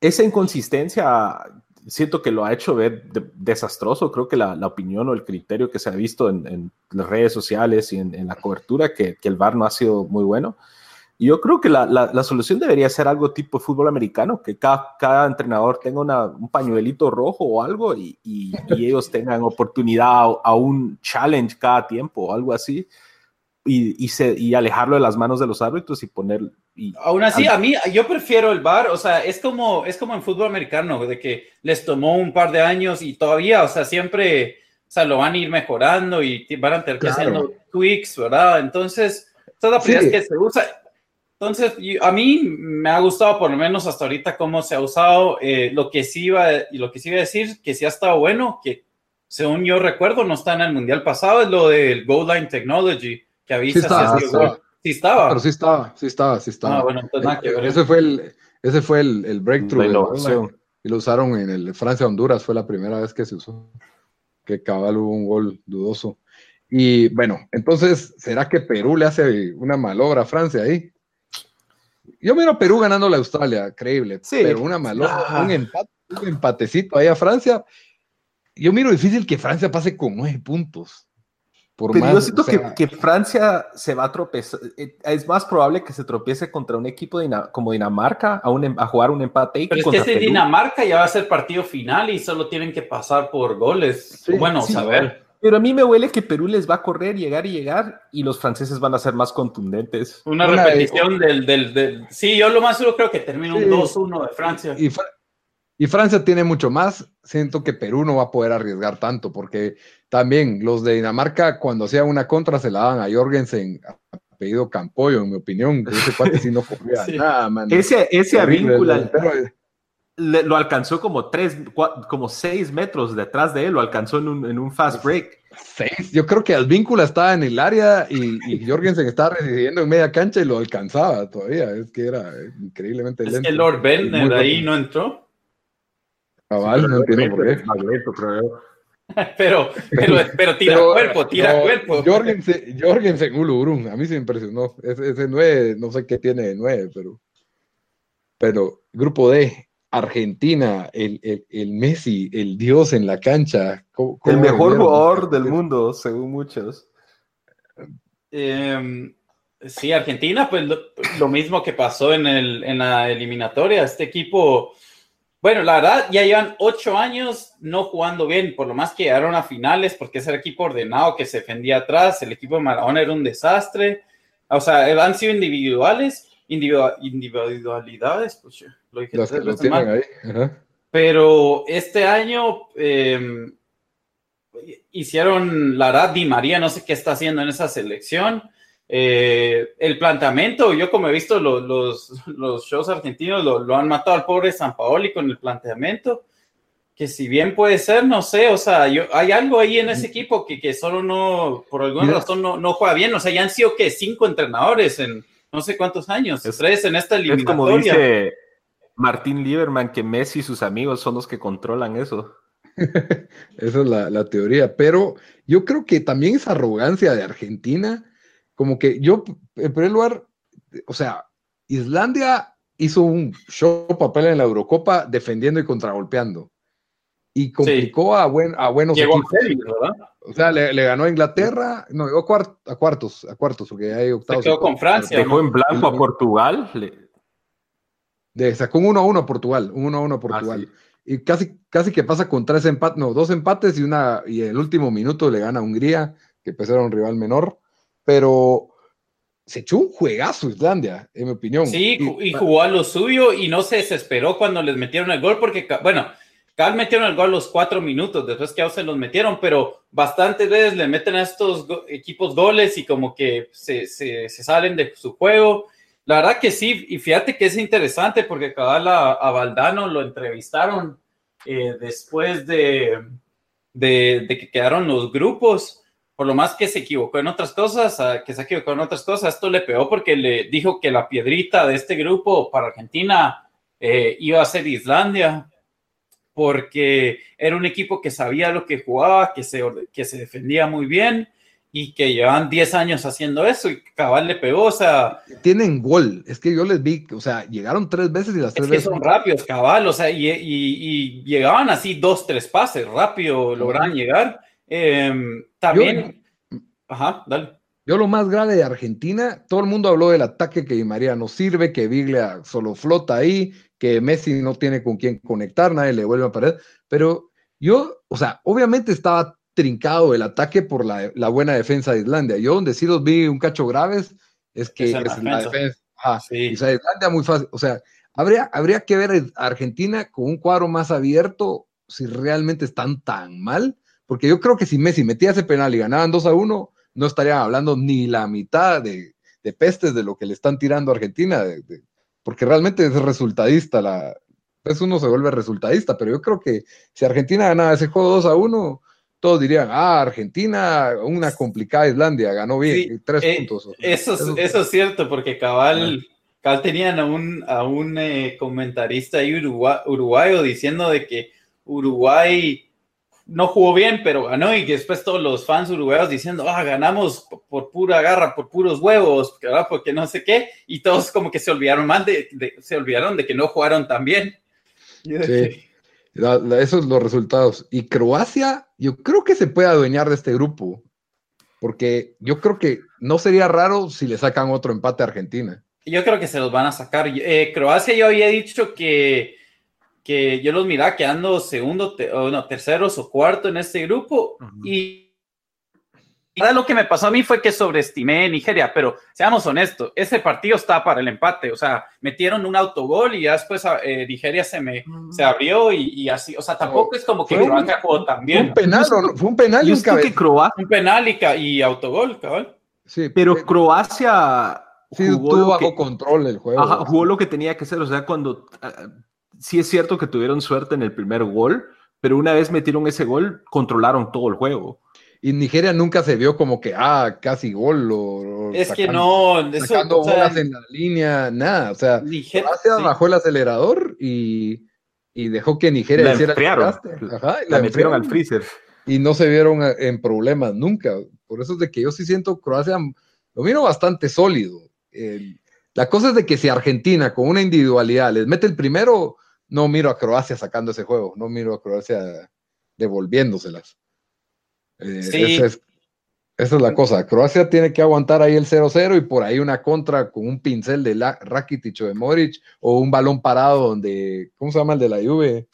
Speaker 2: esa inconsistencia siento que lo ha hecho ver desastroso. Creo que la, opinión o el criterio que se ha visto en, las redes sociales y en, la cobertura, que, el VAR no ha sido muy bueno. Y yo creo que la, solución debería ser algo tipo fútbol americano, que cada, entrenador tenga un pañuelito rojo o algo y, ellos tengan oportunidad a, un challenge cada tiempo o algo así. Y, y, alejarlo de las manos de los árbitros y poner
Speaker 3: Aún así, a mí, yo prefiero el bar, o sea, es como, es como en fútbol americano, de que les tomó un par de años y todavía, o sea, siempre, o sea, lo van a ir mejorando y van a tener que hacer tweaks, ¿verdad? Entonces, toda la que se usa. Entonces, a mí me ha gustado por lo menos hasta ahorita cómo se ha usado. Eh, lo que sí iba, y lo que sí iba a decir, que sí ha estado bueno, que según yo recuerdo, no está en el mundial pasado, es lo del Goal Line Technology, que avisa si Sí estaba.
Speaker 1: Pero sí estaba, sí estaba, sí estaba. Ah, bueno, entonces nada que ver. Ese fue el, ese fue el, el breakthrough. y lo usaron en el Francia-Honduras, fue la primera vez que se usó. Que cabal hubo un gol dudoso. Y bueno, entonces, ¿será que Perú le hace una malobra a Francia ahí? Yo miro a Perú ganando la Australia, creíble. Sí. Pero una malobra, ah. un, empate, un empatecito ahí a Francia. Yo miro difícil que Francia pase con nueve puntos.
Speaker 2: Pero yo siento que, Francia se va a tropezar. Eh, es más probable que se tropiece contra un equipo como Dinamarca a, un, em, a jugar un empate.
Speaker 3: Pero es que ese Dinamarca ya va a ser partido final y solo tienen que pasar por goles. bueno, saber.
Speaker 2: Pero a mí me huele que Perú les va a correr, llegar y llegar y los franceses van a ser más contundentes.
Speaker 3: Una, repetición del, del, Sí, yo lo más seguro creo que termina un 2-1 de Francia.
Speaker 1: Y, y Francia tiene mucho más. Siento que Perú no va a poder arriesgar tanto porque también los de Dinamarca, cuando hacía una contra, se la daban a Jorgensen, apellido Campoyo, en mi opinión. Ese cuate sí no corría [LAUGHS] nada, man.
Speaker 2: Ese, ese lo alcanzó como tres, como seis metros detrás de él, lo alcanzó en un, en un fast break.
Speaker 1: Seis. Yo creo que Alvíncula estaba en el área y, y Jorgensen estaba residiendo en media cancha y lo alcanzaba todavía. Es que era increíblemente
Speaker 3: lento. Es que Lord Bender ahí no entró.
Speaker 1: Cabal, no entiendo por qué. [LAUGHS]
Speaker 3: pero, pero, pero tira cuerpo, tira cuerpo.
Speaker 1: Jorgensen, Jorgensen Ulurun, a mí se me impresionó. Ese, ese 9, no sé qué tiene de 9, pero. Pero, grupo D, Argentina, el, el, el Messi, el dios en la cancha.
Speaker 2: el mejor jugador del mundo, según muchos.
Speaker 3: Eh, sí, Argentina, pues lo, lo, mismo que pasó en, el, en la eliminatoria. Este equipo bueno, la verdad, ya llevan ocho años no jugando bien, por lo más que llegaron a finales, porque es el equipo ordenado que se defendía atrás, el equipo de Maradona era un desastre, o sea, han sido individuales, individualidades, pues lo dije que lo tienen ahí. Pero este año em, hicieron, la verdad, Di María, no sé qué está haciendo en esa selección, Eh, el planteamiento, yo como he visto los, los, los shows argentinos, lo, lo, han matado al pobre San Paoli con el planteamiento, que si bien puede ser, no sé, o sea, yo, hay algo ahí en ese equipo que, que solo no, por alguna razón no, no, juega bien, o sea, ya han sido que cinco entrenadores en no sé cuántos años, es, tres en esta eliminatoria.
Speaker 2: Es como dice Martín Lieberman, que Messi y sus amigos son los que controlan eso. [LAUGHS]
Speaker 1: Esa es la, la teoría, pero yo creo que también esa arrogancia de Argentina, como que yo, en primer lugar, o sea, Islandia hizo un show papel en la Eurocopa defendiendo y contragolpeando. Y complicó sí. a, buen, a buenos
Speaker 3: llegó
Speaker 1: equipos.
Speaker 3: A ¿verdad?
Speaker 1: O sea, le, le, ganó a Inglaterra, no, llegó a, cuart, a, cuartos, a cuartos, porque hay octavos.
Speaker 3: Se quedó con Francia.
Speaker 2: Dejó en blanco a Portugal. Le...
Speaker 1: De, sacó un 1 a 1 a Portugal, un 1 a 1 a Portugal. Ah, sí. Y casi, casi que pasa con tres empates, no, dos empates y una, y el último minuto le gana a Hungría, que pues era un rival menor, pero se echó un juegazo Islandia, en mi opinión.
Speaker 3: Sí, y, y jugó a lo suyo y no se desesperó cuando les metieron el gol, porque, bueno, Cal metieron el gol los cuatro minutos, después que a se los metieron, pero bastantes veces le meten a estos go equipos goles y como que se, se, se, salen de su juego. La verdad que sí, y fíjate que es interesante porque cabal a, a Valdano lo entrevistaron eh, después de, de, de, que quedaron los grupos, por lo más que se equivocó en otras cosas, que se equivocó en otras cosas, esto le pegó porque le dijo que la piedrita de este grupo para Argentina eh, iba a ser Islandia, porque era un equipo que sabía lo que jugaba, que se, que se defendía muy bien y que llevan 10 años haciendo eso y cabal le pegó, o sea...
Speaker 1: Tienen gol, es que yo les vi, o sea, llegaron tres veces y las tres
Speaker 3: es que
Speaker 1: veces...
Speaker 3: son rápidos, cabal, o sea, y, y, y llegaban así dos, tres pases, rápido lograban llegar. Eh, también...
Speaker 1: Yo,
Speaker 3: Ajá, dale.
Speaker 1: Yo lo más grave de Argentina, todo el mundo habló del ataque que Di María no sirve, que Biglia solo flota ahí, que Messi no tiene con quién conectar, nadie le vuelve a pared, pero yo, o sea, obviamente estaba trincado el ataque por la, la buena defensa de Islandia. Yo donde sí los vi un cacho graves es que es, es la defensa. Ah, sí. o sea, Islandia muy fácil, o sea, habría, habría que ver a Argentina con un cuadro más abierto si realmente están tan mal, porque yo creo que si Messi metía ese penal y ganaban 2 a 1, no estarían hablando ni la mitad de, de pestes de lo que le están tirando a Argentina, de, de, porque realmente es resultadista, la, pues uno se vuelve resultadista, pero yo creo que si Argentina ganaba ese juego 2 a 1, todos dirían, ah, Argentina, una complicada Islandia, ganó bien, sí, tres
Speaker 3: eh,
Speaker 1: puntos.
Speaker 3: Eso, eso, eso, es cierto, porque cabal, cabal tenían a un, a un eh, comentarista ahí uruguay, uruguayo diciendo de que Uruguay no jugó bien, pero ganó y después todos los fans uruguayos diciendo, ah, ganamos por pura garra, por puros huevos, ¿verdad? porque no sé qué, y todos como que se olvidaron mal de, de se olvidaron de que no jugaron tan bien.
Speaker 1: Sí, [LAUGHS] la, la, esos son los resultados. Y Croacia, yo creo que se puede adueñar de este grupo, porque yo creo que no sería raro si le sacan otro empate a Argentina.
Speaker 3: Yo creo que se los van a sacar. Eh, Croacia yo había dicho que que yo los miraba quedando segundo, te, o no, terceros o cuarto en este grupo. Uh -huh. Y ahora lo que me pasó a mí fue que sobreestimé Nigeria, pero seamos honestos, ese partido estaba para el empate, o sea, metieron un autogol y ya después eh, Nigeria se me uh -huh. se abrió y, y, así, o sea, tampoco es como que Croacia jugó también.
Speaker 1: Fue un penal, no, fue un penal y un
Speaker 2: que Croacia...
Speaker 3: Un penal y, y autogol, cabal.
Speaker 2: Sí, pero pero Croacia
Speaker 1: sí, tuvo bajo que, control el juego.
Speaker 2: Ajá, jugó lo que tenía que hacer, o sea, cuando uh, sí es cierto que tuvieron suerte en el primer gol, pero una vez metieron ese gol, controlaron todo el juego.
Speaker 1: Y Nigeria nunca se vio como que, ah, casi gol. O,
Speaker 3: es sacando, que no,
Speaker 1: eso, sacando o sea, bolas en la línea, nada. O sea, Nigeria sí. bajó el acelerador y, y, dejó que Nigeria
Speaker 2: la hiciera enfriaron. Ajá, la, la metieron al freezer.
Speaker 1: Y no se vieron en problemas nunca. Por eso es de que yo sí siento Croacia, lo miro bastante sólido. Eh, la cosa es de que si Argentina con una individualidad les mete el primero, no miro a Croacia sacando ese juego, no miro a Croacia devolviéndoselas. Eh, sí. esa, es, esa, es, la cosa. Croacia tiene que aguantar ahí el 0-0 y por ahí una contra con un pincel de la, Rakitic o de Moric o un balón parado donde, ¿cómo se llama el de la Juve?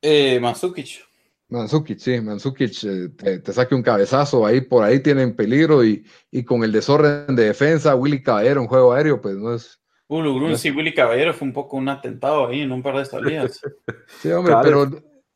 Speaker 3: Eh, Mansukic.
Speaker 1: Mansukic, sí, Mansukic eh, te, te, saque un cabezazo, ahí por ahí tienen peligro y, y con el desorden de defensa, Willy Caballero, un juego aéreo, pues no es,
Speaker 3: Ulu Grun, sí, Willy Caballero fue un poco un atentado ahí en un par de salidas. [LAUGHS]
Speaker 1: sí, hombre, pero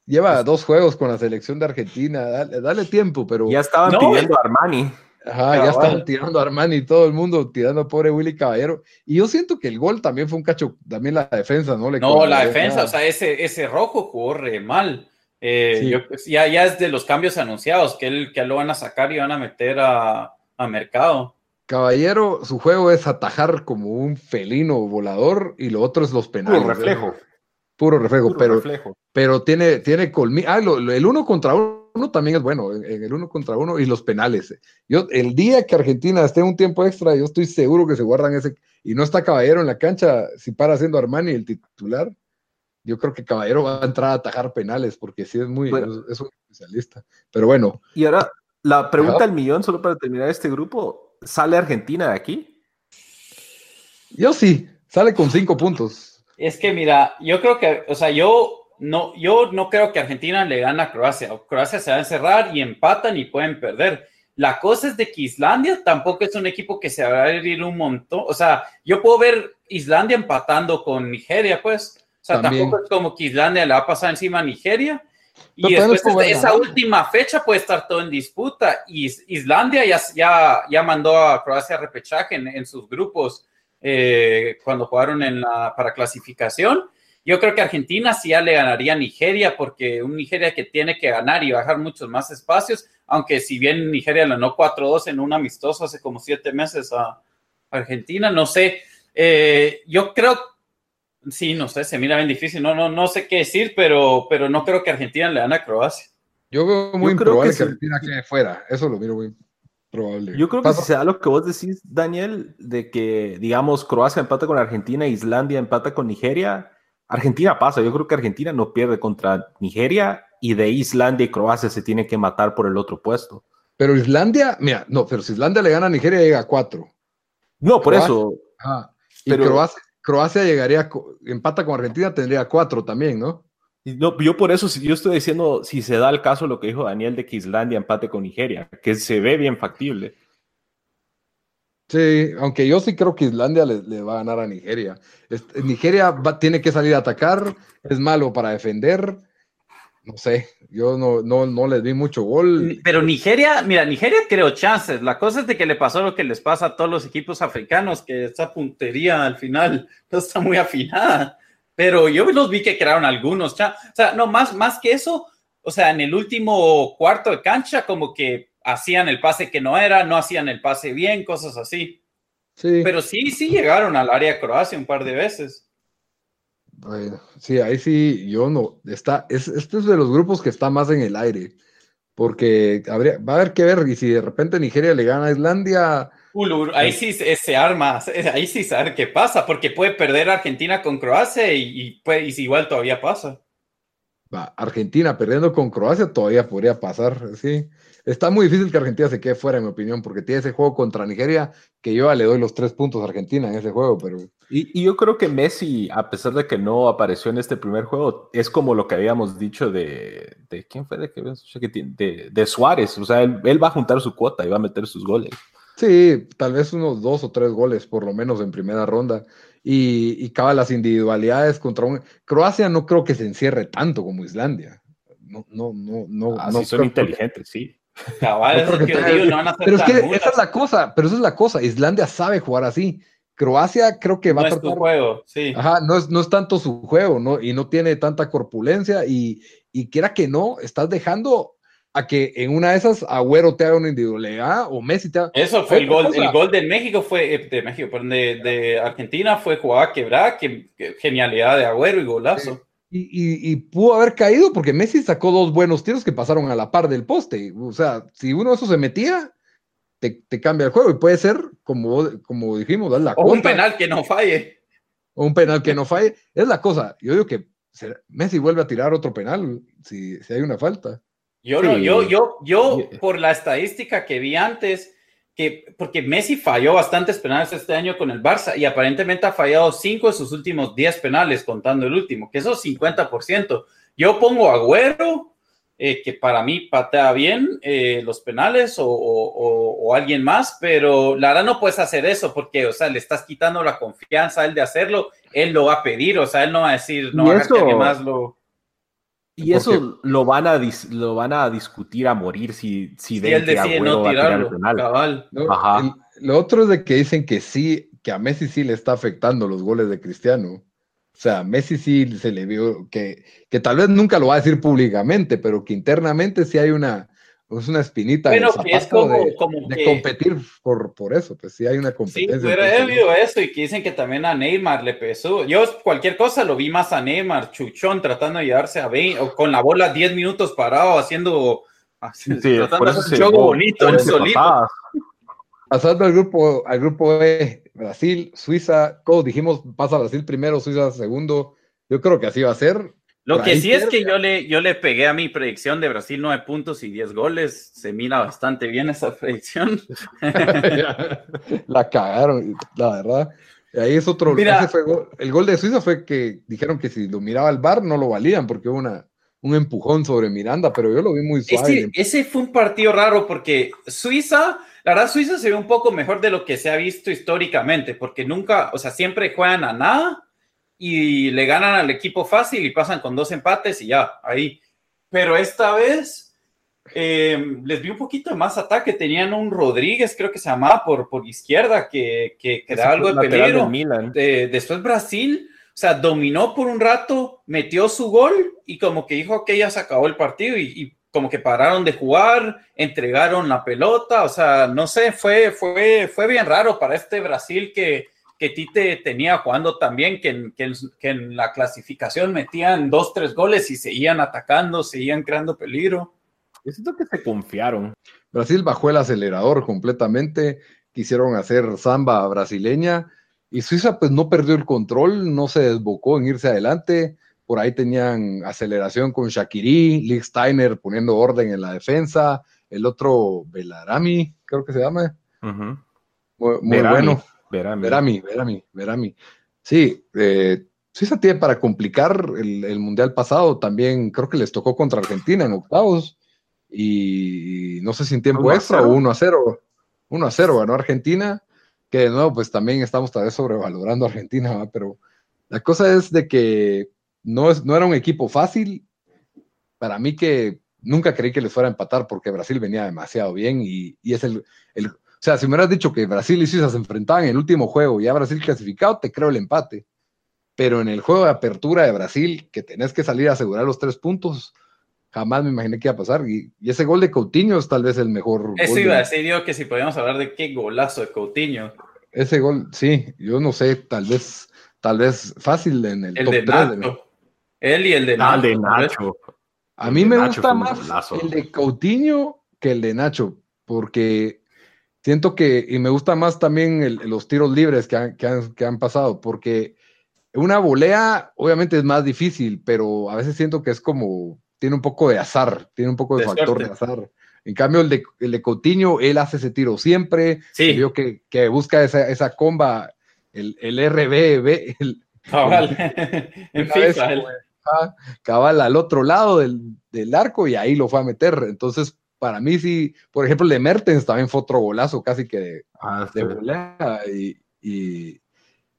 Speaker 1: lleva dos juegos con la selección de Argentina, dale, dale tiempo, pero...
Speaker 2: Ya estaban no, pidiendo a Armani.
Speaker 1: Ajá, ya estaban tirando a Armani y todo el mundo tirando a pobre Willy Caballero. Y yo siento que el gol también fue un cacho, también la defensa, ¿no?
Speaker 3: no, la defensa, o sea, ese, ese rojo corre mal. Eh, pues, ya, ya es de los cambios anunciados, que, él, que lo van a sacar y van a meter a, a mercado.
Speaker 1: Caballero, su juego es atajar como un felino volador y lo otro es los penales.
Speaker 2: Puro reflejo.
Speaker 1: Puro reflejo, pero, pero tiene, tiene colmillo. Ah, el uno contra uno también es bueno, en, el uno contra uno y los penales. Yo, el día que Argentina esté un tiempo extra, yo estoy seguro que se guardan ese. Y no está Caballero en la cancha, si para haciendo Armani el titular, yo creo que Caballero va a entrar a atajar penales porque sí es muy, es, un especialista. Pero bueno.
Speaker 2: Y ahora, la pregunta al millón, solo para terminar este grupo, ¿sale Argentina de aquí?
Speaker 1: Yo sí, sale con cinco puntos.
Speaker 3: Es que mira, yo creo que, o sea, yo no, yo no creo que Argentina le gane a Croacia. Croacia se va a encerrar y empatan y pueden perder. La cosa es de que Islandia tampoco es un equipo que se va a ir un montón. O sea, yo puedo ver Islandia empatando con Nigeria, pues. O sea, tampoco es como que Islandia le va a pasar encima a Nigeria. Y después de esa última fecha puede estar todo en disputa. Y Islandia ya, ya, ya mandó a Croacia a repechaje en, sus grupos eh, cuando jugaron en la, para clasificación. Yo creo que Argentina sí ya le ganaría a Nigeria, porque un Nigeria que tiene que ganar y bajar muchos más espacios, aunque si bien Nigeria ganó 4-2 en un amistoso hace como siete meses a Argentina, no sé. Eh, yo creo, sí, no sé, se mira bien difícil, no, no, no sé qué decir, pero, pero no creo que Argentina le gane a Croacia.
Speaker 1: Yo veo muy improbable que, Argentina quede fuera, eso lo miro muy probable.
Speaker 2: Yo creo que si se da lo que vos decís, Daniel, de que, digamos, Croacia empata con Argentina, Islandia empata con Nigeria, Argentina pasa, yo creo que Argentina no pierde contra Nigeria y de Islandia y Croacia se tiene que matar por el otro puesto.
Speaker 1: Pero Islandia, mira, no, pero si Islandia le gana a Nigeria llega a cuatro.
Speaker 2: No, por eso.
Speaker 1: Y Croacia, llegaría, empata con Argentina, tendría cuatro también, ¿no?
Speaker 2: No, yo por eso, yo estoy diciendo, si se da el caso lo que dijo Daniel de que Islandia empate con Nigeria, que se ve bien factible.
Speaker 1: Sí, aunque yo sí creo que Islandia le, va a ganar a Nigeria. Nigeria tiene que salir a atacar, es malo para defender. No sé, yo no, no, no les di mucho gol.
Speaker 3: Pero Nigeria, mira, Nigeria creo chances. La cosa es de que le pasó lo que les pasa a todos los equipos africanos, que esa puntería al final [LAUGHS] no está muy afinada. Pero yo los vi que crearon algunos. O sea, no, más, más que eso, o sea, en el último cuarto de cancha, como que hacían el pase que no era, no hacían el pase bien, cosas así. Sí. Pero sí, sí llegaron al área de Croacia un par de veces.
Speaker 1: Bueno, sí, ahí sí, yo no, está, es, este es de los grupos que está más en el aire, porque habría, va a haber que ver, y si de repente Nigeria le gana a Islandia...
Speaker 3: ahí sí se arma, [LAUGHS] ahí sí saber qué pasa, porque puede perder Argentina con Croacia y, puede, y igual todavía pasa.
Speaker 1: Va, Argentina perdiendo con Croacia todavía podría pasar, sí. Está muy difícil que Argentina se quede fuera, en mi opinión, porque tiene ese juego contra Nigeria que yo le doy los tres puntos a Argentina en ese juego, pero...
Speaker 2: Y, yo creo que Messi, a pesar de que no apareció en este primer juego, es como lo que habíamos dicho de... ¿De quién fue? De, de, de Suárez, o sea, él, va a juntar su cuota y va a meter sus goles.
Speaker 1: Sí, tal vez unos dos o tres goles, por lo menos en primera ronda. Y, y cada las individualidades contra un... Croacia no creo que se encierre tanto como Islandia. No, no, no, no.
Speaker 2: Así son inteligentes, sí
Speaker 1: pero es que esa es la cosa, pero esa es la cosa. Islandia sabe jugar así. Croacia creo que va
Speaker 3: a
Speaker 1: tratar.
Speaker 3: Es juego, sí.
Speaker 1: Ajá, no es, no es tanto su juego, ¿no? Y no tiene tanta corpulencia. Y, y quiera que no, estás dejando a que en una de esas Agüero te haga una individualidad o Messi te haga.
Speaker 3: Eso fue el gol. El gol de México fue, eh, de México, perdón, de, de Argentina fue jugada quebrada, que, genialidad de Agüero y golazo.
Speaker 1: Y, pudo haber caído porque Messi sacó dos buenos tiros que pasaron a la par del poste. O sea, si uno de esos se metía, te, cambia el juego. Y puede ser, como, como dijimos, dar la
Speaker 3: O un penal que no falle.
Speaker 1: O un penal que no falle. Es la cosa. Yo digo que Messi vuelve a tirar otro penal si, hay una falta.
Speaker 3: Yo no, yo, yo, yo, por la estadística que vi antes, que, porque Messi falló bastantes penales este año con el Barça y aparentemente ha fallado cinco de sus últimos 10 penales, contando el último, que eso es 50%. Yo pongo a Agüero, eh, que para mí patea bien eh, los penales o, o, alguien más, pero la verdad no puedes hacer eso porque, o sea, le estás quitando la confianza a él de hacerlo, él lo va a pedir, o sea, él no va a decir, no, haga que más lo...
Speaker 2: Y eso lo van, a lo van a discutir a morir si, si,
Speaker 3: él decide no tirarlo, cabal.
Speaker 1: Ajá. lo otro es de que dicen que sí, que a Messi sí le está afectando los goles de Cristiano. O sea, Messi sí se le vio que, que tal vez nunca lo va a decir públicamente, pero que internamente sí hay una, es una espinita
Speaker 3: bueno, que es como,
Speaker 1: de, competir por, por eso, pues sí hay una competencia. Sí,
Speaker 3: pero he oído eso y que dicen que también a Neymar le pesó. Yo cualquier cosa lo vi más a Neymar, chuchón, tratando de llevarse a 20, o con la bola 10 minutos parado, haciendo, sí, [LAUGHS] tratando de hacer un juego bonito, él solito.
Speaker 1: Pasando al grupo, al grupo E, Brasil, Suiza, todos dijimos pasa Brasil primero, Suiza segundo. Yo creo que así va a ser.
Speaker 3: Lo que sí es que yo le, yo le pegué a mi predicción de Brasil 9 puntos y 10 goles. Se mira bastante bien esa predicción. [LAUGHS]
Speaker 1: la cagaron, la verdad. Ahí es otro. Mira, el gol de Suiza fue que dijeron que si lo miraba el bar no lo valían porque hubo una, un empujón sobre Miranda, pero yo lo vi muy suave.
Speaker 3: ese fue un partido raro porque Suiza, la verdad, Suiza se ve un poco mejor de lo que se ha visto históricamente, porque nunca, o sea, siempre juegan a nada y le ganan al equipo fácil y pasan con dos empates y ya, ahí. Pero esta vez eh, les vi un poquito más ataque. Tenían un Rodríguez, creo que se llamaba, por, por izquierda, que, que, da algo de peligro. después Brasil, o sea, dominó por un rato, metió su gol y como que dijo que ya se acabó el partido y, y como que pararon de jugar, entregaron la pelota, o sea, no sé, fue, fue, fue bien raro para este Brasil que, que Tite tenía jugando también, que en, que, en, la clasificación metían dos, tres goles y seguían atacando, seguían creando peligro.
Speaker 2: Yo siento que se confiaron.
Speaker 1: Brasil bajó el acelerador completamente, quisieron hacer samba brasileña y Suiza pues no perdió el control, no se desbocó en irse adelante. Por ahí tenían aceleración con Shakiri, Lee Steiner poniendo orden en la defensa, el otro Belarami, creo que se llama. Muy, muy bueno. Verami. Verami, Verami, Sí, eh, Suiza tiene para complicar el, Mundial pasado. También creo que les tocó contra Argentina en octavos. Y no sé si en tiempo extra o 1 a 0. 1 a 0 ganó Argentina. Que de nuevo, pues también estamos tal vez sobrevalorando a Argentina, pero la cosa es de que no, es, no era un equipo fácil. Para mí que nunca creí que les fuera a empatar porque Brasil venía demasiado bien y, es el, el, o sea, si me hubieras dicho que Brasil y Suiza se enfrentaban en el último juego y ya Brasil clasificado, te creo el empate. Pero en el juego de apertura de Brasil, que tenés que salir a asegurar los tres puntos, jamás me imaginé que iba a pasar. Y, ese gol de Coutinho es tal vez el mejor.
Speaker 3: Eso iba a decir yo que si podíamos hablar de qué golazo de Coutinho.
Speaker 1: Ese gol, sí, yo no sé, tal vez, tal vez fácil en el, top de 3
Speaker 3: Él y el de
Speaker 2: ah, Nacho.
Speaker 1: A mí me gusta más el de Coutinho que el de Nacho, porque siento que, y me gusta más también los tiros libres que han, que, han, pasado, porque una volea obviamente es más difícil, pero a veces siento que es como, tiene un poco de azar, tiene un poco de, factor de azar. En cambio, el de, el de Coutinho, él hace ese tiro siempre, sí. vio que, que, busca esa, esa comba, el, el RB, el,
Speaker 3: cabal, [LAUGHS] [LAUGHS] en FIFA,
Speaker 1: cabal al otro lado del, del arco y ahí lo fue a meter. Entonces, para mí sí, por ejemplo, el de Mertens también fue otro golazo casi que de, ah, y,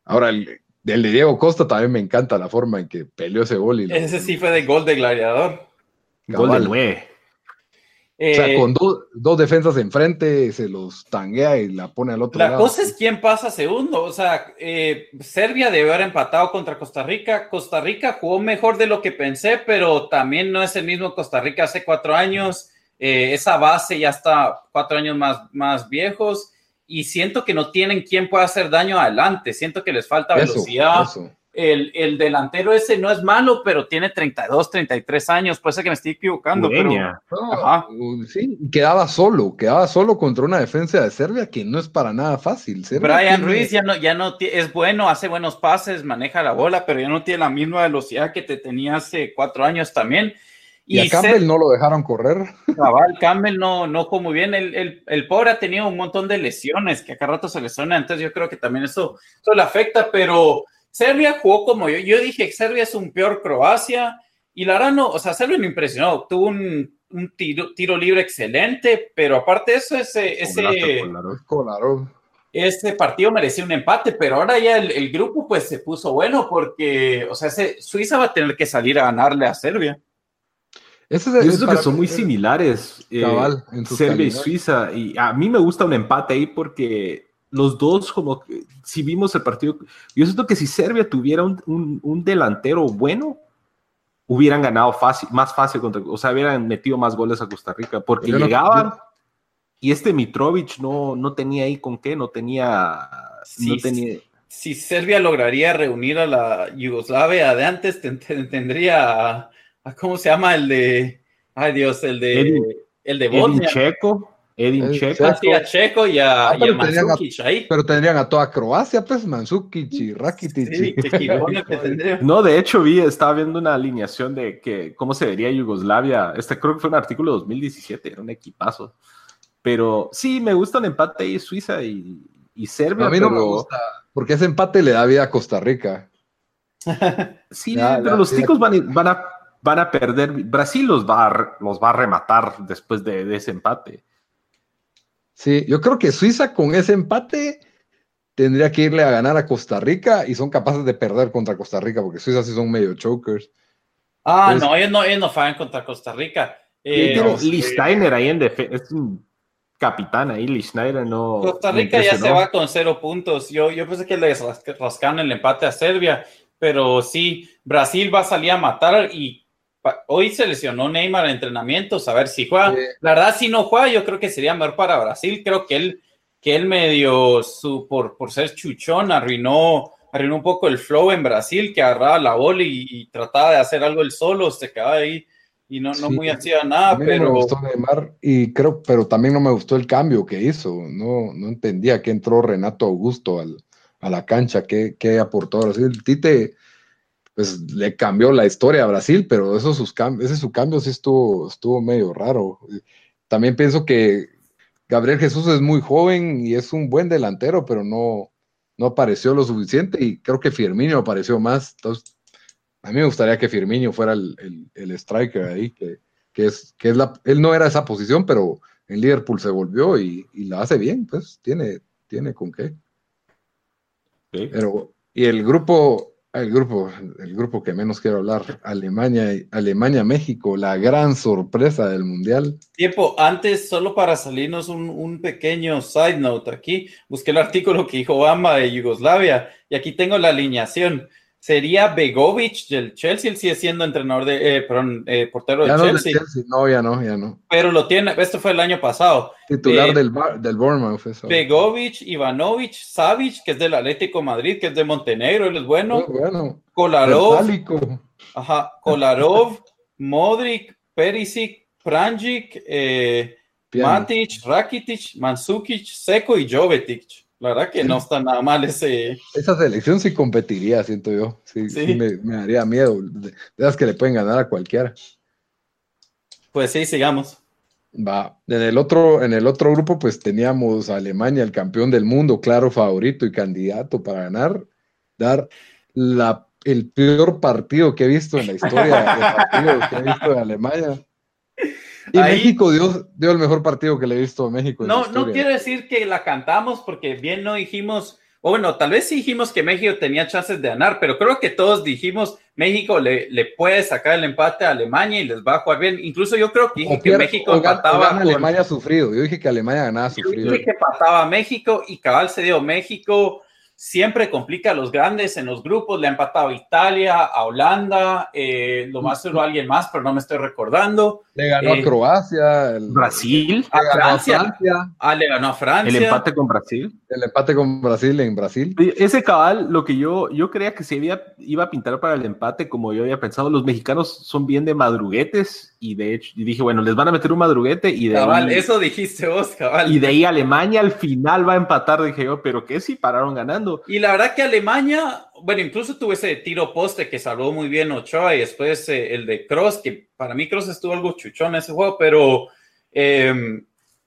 Speaker 1: ahora el, de Diego Costa también me encanta la forma en que peleó ese gol. Y
Speaker 3: ese sí fue de gol de gladiador.
Speaker 2: Gol de nueve.
Speaker 1: o sea, eh, con dos defensas enfrente, se los tanguea y la pone al otro
Speaker 3: lado.
Speaker 1: La
Speaker 3: cosa es quién pasa segundo. O sea, eh, Serbia debe haber empatado contra Costa Rica. Costa Rica jugó mejor de lo que pensé, pero también no es el mismo Costa Rica hace cuatro años. Eh, esa base ya está cuatro años más, más viejos y siento que no tienen quien pueda hacer daño adelante. Siento que les falta velocidad. El, el, delantero ese no es malo, pero tiene 32, 33 años. Puede ser que me estoy equivocando. Pero,
Speaker 1: uh, sí, quedaba solo, quedaba solo contra una defensa de Serbia que no es para nada fácil.
Speaker 3: Brian Ruiz ya no, ya no es bueno, hace buenos pases, maneja la bola, pero ya no tiene la misma velocidad que te tenía hace cuatro años también.
Speaker 1: Y, a Campbell no lo dejaron correr.
Speaker 3: Cabal, Campbell no, no jugó muy bien. El, el, pobre ha tenido un montón de lesiones que acá rato se lesiona, entonces yo creo que también eso, eso le afecta, pero Serbia jugó como yo. Yo dije que Serbia es un peor Croacia y la verdad no, o sea, Serbia me impresionó. Tuvo un, un tiro, tiro, libre excelente, pero aparte de eso, ese, ese, ese partido merecía un empate, pero ahora ya el, el, grupo pues se puso bueno porque, o sea, ese, Suiza va a tener que salir a ganarle a Serbia.
Speaker 1: Ese
Speaker 2: Yo
Speaker 1: es,
Speaker 2: siento que son muy
Speaker 1: eh,
Speaker 2: similares, eh,
Speaker 1: cabal, en sus
Speaker 2: Serbia y. Suiza. Y a mí me gusta un empate ahí porque los dos, como que, si vimos el partido, yo siento que si Serbia tuviera un, un- un delantero bueno, hubieran ganado fácil, más fácil contra, o sea, hubieran metido más goles a Costa Rica, porque
Speaker 1: Yo no-
Speaker 2: llegaban
Speaker 1: yo-
Speaker 2: y este Mitrovic no, no tenía ahí con qué, no tenía, no
Speaker 3: Sí,
Speaker 2: tenía.
Speaker 3: Si Serbia lograría reunir a la Yugoslavia de antes, ten- ten- tendría ¿cómo se llama? El de, ay Dios, el de,
Speaker 2: Edin-
Speaker 3: el de
Speaker 2: Edin
Speaker 3: Bosnia.
Speaker 2: Checo, Edin
Speaker 1: Eh,
Speaker 2: Checo.
Speaker 3: Ah, sí, a Checo y a,
Speaker 1: Ah,
Speaker 3: y a
Speaker 1: pero tenían a-
Speaker 3: Mandzukic ahí.
Speaker 1: Pero tendrían a toda Croacia, pues, Mandzukic y Rakitic.
Speaker 3: Sí, que.
Speaker 2: No, de hecho vi, estaba viendo una alineación de que cómo se vería Yugoslavia. Este creo que fue un artículo de 2017, era un equipazo. Pero sí, me gusta un empate ahí Suiza y, y Serbia.
Speaker 1: A mí no me gusta, porque ese empate le da vida a Costa Rica. [LAUGHS]
Speaker 2: Sí,
Speaker 1: Ya,
Speaker 2: pero
Speaker 1: ya,
Speaker 2: los
Speaker 1: ya.
Speaker 2: ticos van, a- van a, van a perder. Brasil los va a, los va a rematar después de, de ese empate.
Speaker 1: Sí, yo creo que Suiza con ese empate tendría que irle a ganar a Costa Rica y son capaces de perder contra Costa Rica, porque Suiza sí son medio chokers.
Speaker 3: Ah, no, ellos no, ellos no fallan contra Costa Rica.
Speaker 2: Y
Speaker 3: Eh,
Speaker 2: tiene
Speaker 3: no,
Speaker 2: Lee Steiner ahí en defensa. Es un capitán ahí, Lee Steiner no.
Speaker 3: Costa Rica ya se va con cero puntos. Yo, yo pensé que les ras- rascaron el empate a Serbia, pero sí, Brasil va a salir a matar y hoy se lesionó Neymar en entrenamientos, a ver si juega.
Speaker 1: Sí.
Speaker 3: La verdad, si no juega, yo creo que sería mejor para Brasil. Creo que él, que él medio, su, por, por ser chuchón, arruinó, arruinó un poco el flow en Brasil, que agarraba la bola y, y trataba de hacer algo él solo, se quedaba ahí y no, no
Speaker 1: Sí.
Speaker 3: muy hacía
Speaker 1: A
Speaker 3: nada,
Speaker 1: mí no me
Speaker 3: pero...
Speaker 1: gustó Neymar y creo, pero también no me gustó el cambio que hizo. No, no entendía que entró Renato Augusto al- a la cancha, qué, qué aportó a Brasil. Tite, pues le cambió la historia a Brasil, pero eso sus ese su cambio sí estuvo, estuvo medio raro. También pienso que Gabriel Jesús es muy joven y es un buen delantero, pero no, no apareció lo suficiente y creo que Firmino apareció más. Entonces, a mí me gustaría que Firmino fuera el, el- el striker ahí, que, que es, que es la, él no era esa posición, pero en Liverpool se volvió y, y la hace bien, pues tiene, tiene con qué.
Speaker 2: Sí.
Speaker 1: Pero, y el grupo, el grupo, el grupo que menos quiero hablar, Alemania, Alemania, México, la gran sorpresa del mundial.
Speaker 3: Tiempo, antes, solo para salirnos un, un pequeño side note aquí, busqué el artículo que dijo Obama de Yugoslavia y aquí tengo la alineación. Sería Begovic del Chelsea, él sigue siendo entrenador de, eh, perdón, eh, portero
Speaker 1: Ya
Speaker 3: del
Speaker 1: no, del
Speaker 3: Chelsea,
Speaker 1: Chelsea, no, ya no, ya no.
Speaker 3: pero lo tiene, esto fue el año pasado.
Speaker 1: Titular
Speaker 3: Eh,
Speaker 1: del, del Bournemouth. eso.
Speaker 3: Begovic, Ivanovic, Savic, que es del Atlético Madrid, que es de Montenegro, él es bueno,
Speaker 1: Muy bueno.
Speaker 3: Kolarov,
Speaker 1: Versálico.
Speaker 3: ajá, Kolarov, [LAUGHS] Modric, Perisic, Pranjic, eh. Matic, Rakitic, Mandzukic, Seco y Jovetic. La verdad que no está nada mal ese.
Speaker 1: Esa selección sí competiría, siento yo. Sí,
Speaker 3: Sí.
Speaker 1: sí me, me daría miedo. De, esas que le pueden ganar a cualquiera.
Speaker 3: Pues sí, sigamos.
Speaker 1: Va. En el otro, en el otro grupo, pues teníamos a Alemania, el campeón del mundo, claro favorito y candidato para ganar. Dar la, el peor partido que he visto en la historia de [LAUGHS] partidos que he visto de Alemania. Y
Speaker 3: Ahí-
Speaker 1: México dio, dio el mejor partido que le he visto a México.
Speaker 3: No, no quiero decir que la cantamos porque bien no dijimos, o bueno, tal vez sí dijimos que México tenía chances de ganar, pero creo que todos dijimos México le, le puede sacar el empate a Alemania y les va a jugar bien. Incluso yo creo que dije que México empataba con-
Speaker 1: Alemania sufrido. Yo dije que Alemania ganaba
Speaker 3: Yo
Speaker 1: sufrido.
Speaker 3: dije que empataba a México y cabal se dio. México siempre complica a los grandes en los grupos. Le ha empatado a Italia, a Holanda, eh, lo más seguro a alguien más, pero no me estoy recordando.
Speaker 1: Le ganó
Speaker 3: Eh,
Speaker 1: a Croacia. El,
Speaker 2: Brasil,
Speaker 3: A Francia.
Speaker 1: Francia,
Speaker 3: Ah, le ganó a Francia.
Speaker 2: el empate con Brasil.
Speaker 1: el empate con Brasil en Brasil.
Speaker 2: Ese cabal, lo que yo, yo creía que se había, iba a pintar para el empate, como yo había pensado, los mexicanos son bien de madruguetes y de hecho, y dije, bueno, les van a meter un madruguete y de
Speaker 3: Cabal,
Speaker 2: ahí,
Speaker 3: eso dijiste vos, cabal.
Speaker 2: y de ahí Alemania al final va a empatar, dije yo, pero que si pararon ganando.
Speaker 3: Y la verdad que Alemania, bueno, incluso tuvo ese tiro poste que salvó muy bien Ochoa y después eh, el de Cross, que para mí Cross estuvo algo chuchón en ese juego, pero eh,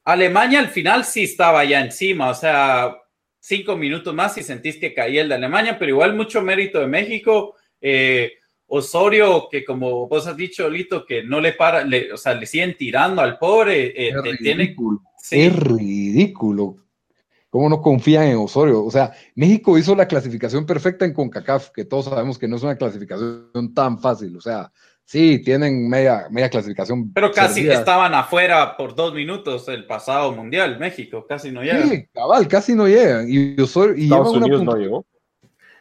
Speaker 3: Alemania al final sí estaba ya encima, o sea, cinco minutos más y sentís que caía el de Alemania, pero igual mucho mérito de México. eh, Osorio, que como vos has dicho, Lito, que no le para, le- o sea, le siguen tirando al pobre, eh,
Speaker 1: Es
Speaker 3: te- tiene,
Speaker 1: ridículo.
Speaker 3: sí,
Speaker 1: Es ridículo. ¿Cómo no confían en Osorio? O sea, México hizo la clasificación perfecta en CONCACAF, que todos sabemos que no es una clasificación tan fácil. O sea, Sí, tienen media, media clasificación.
Speaker 3: Pero casi
Speaker 1: servida.
Speaker 3: estaban afuera por dos minutos el pasado mundial, México, casi no llega.
Speaker 1: Sí, cabal, casi no llegan. Y, Osorio- y
Speaker 2: Estados
Speaker 1: una
Speaker 2: Unidos no llegó.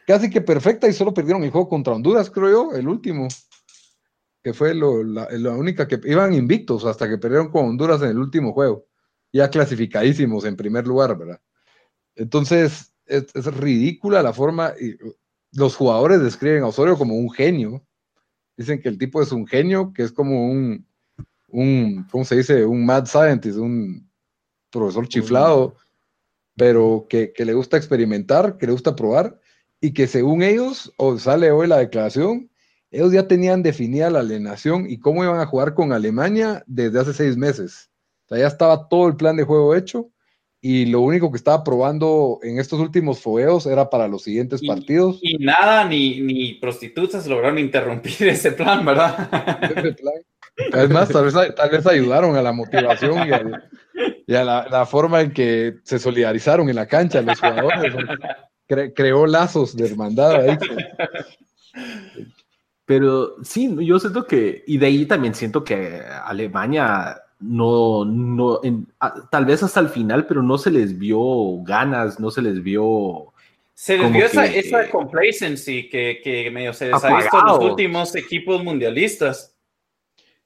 Speaker 1: casi que perfecta y solo perdieron el juego contra Honduras, creo yo, el último. Que fue lo- la, la única que iban invictos hasta que perdieron con Honduras en el último juego. Ya clasificadísimos en primer lugar, ¿verdad? Entonces, es, es ridícula la forma. Y los jugadores describen a Osorio como un genio. Dicen que el tipo es un genio, que es como un, un ¿cómo se dice? Un mad scientist, un profesor chiflado, pero que, que le gusta experimentar, que le gusta probar, y que según ellos, o sale hoy la declaración, ellos ya tenían definida la alineación y cómo iban a jugar con Alemania desde hace seis meses. O sea, ya estaba todo el plan de juego hecho y lo único que estaba probando en estos últimos fogueos era para los siguientes
Speaker 3: Y-
Speaker 1: partidos.
Speaker 3: Y nada, ni, ni prostitutas lograron interrumpir [LAUGHS] ese plan, ¿verdad?
Speaker 1: ese plan. Además, tal vez, tal vez ayudaron a la motivación y, a la, la forma en que se solidarizaron en la cancha los jugadores. Cre- creó lazos de hermandad ahí.
Speaker 2: Pero sí, yo siento que, y de ahí también siento que Alemania no, no, en- a- tal vez hasta el final, pero no se les vio ganas, no se les vio.
Speaker 3: Se les vio esa, esa complacency que, que medio se les ha visto en los últimos equipos mundialistas.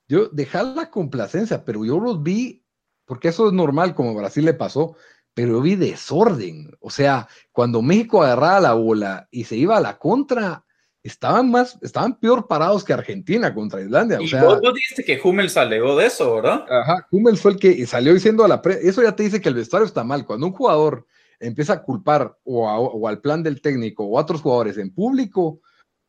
Speaker 1: Yo dejar la complacencia, pero yo los vi, porque eso es normal, como a Brasil le pasó, pero yo vi desorden. O sea, cuando México agarraba la bola y se iba a la contra, estaban más, estaban peor parados que Argentina contra Islandia. O
Speaker 3: y
Speaker 1: sea,
Speaker 3: vos, vos dijiste que Hummels alegó de eso, ¿verdad?
Speaker 1: Ajá, Hummels fue el que salió diciendo a la prensa, eso ya te dice que el vestuario está mal. Cuando un jugador empieza a culpar o, a- o al plan del técnico o a otros jugadores en público,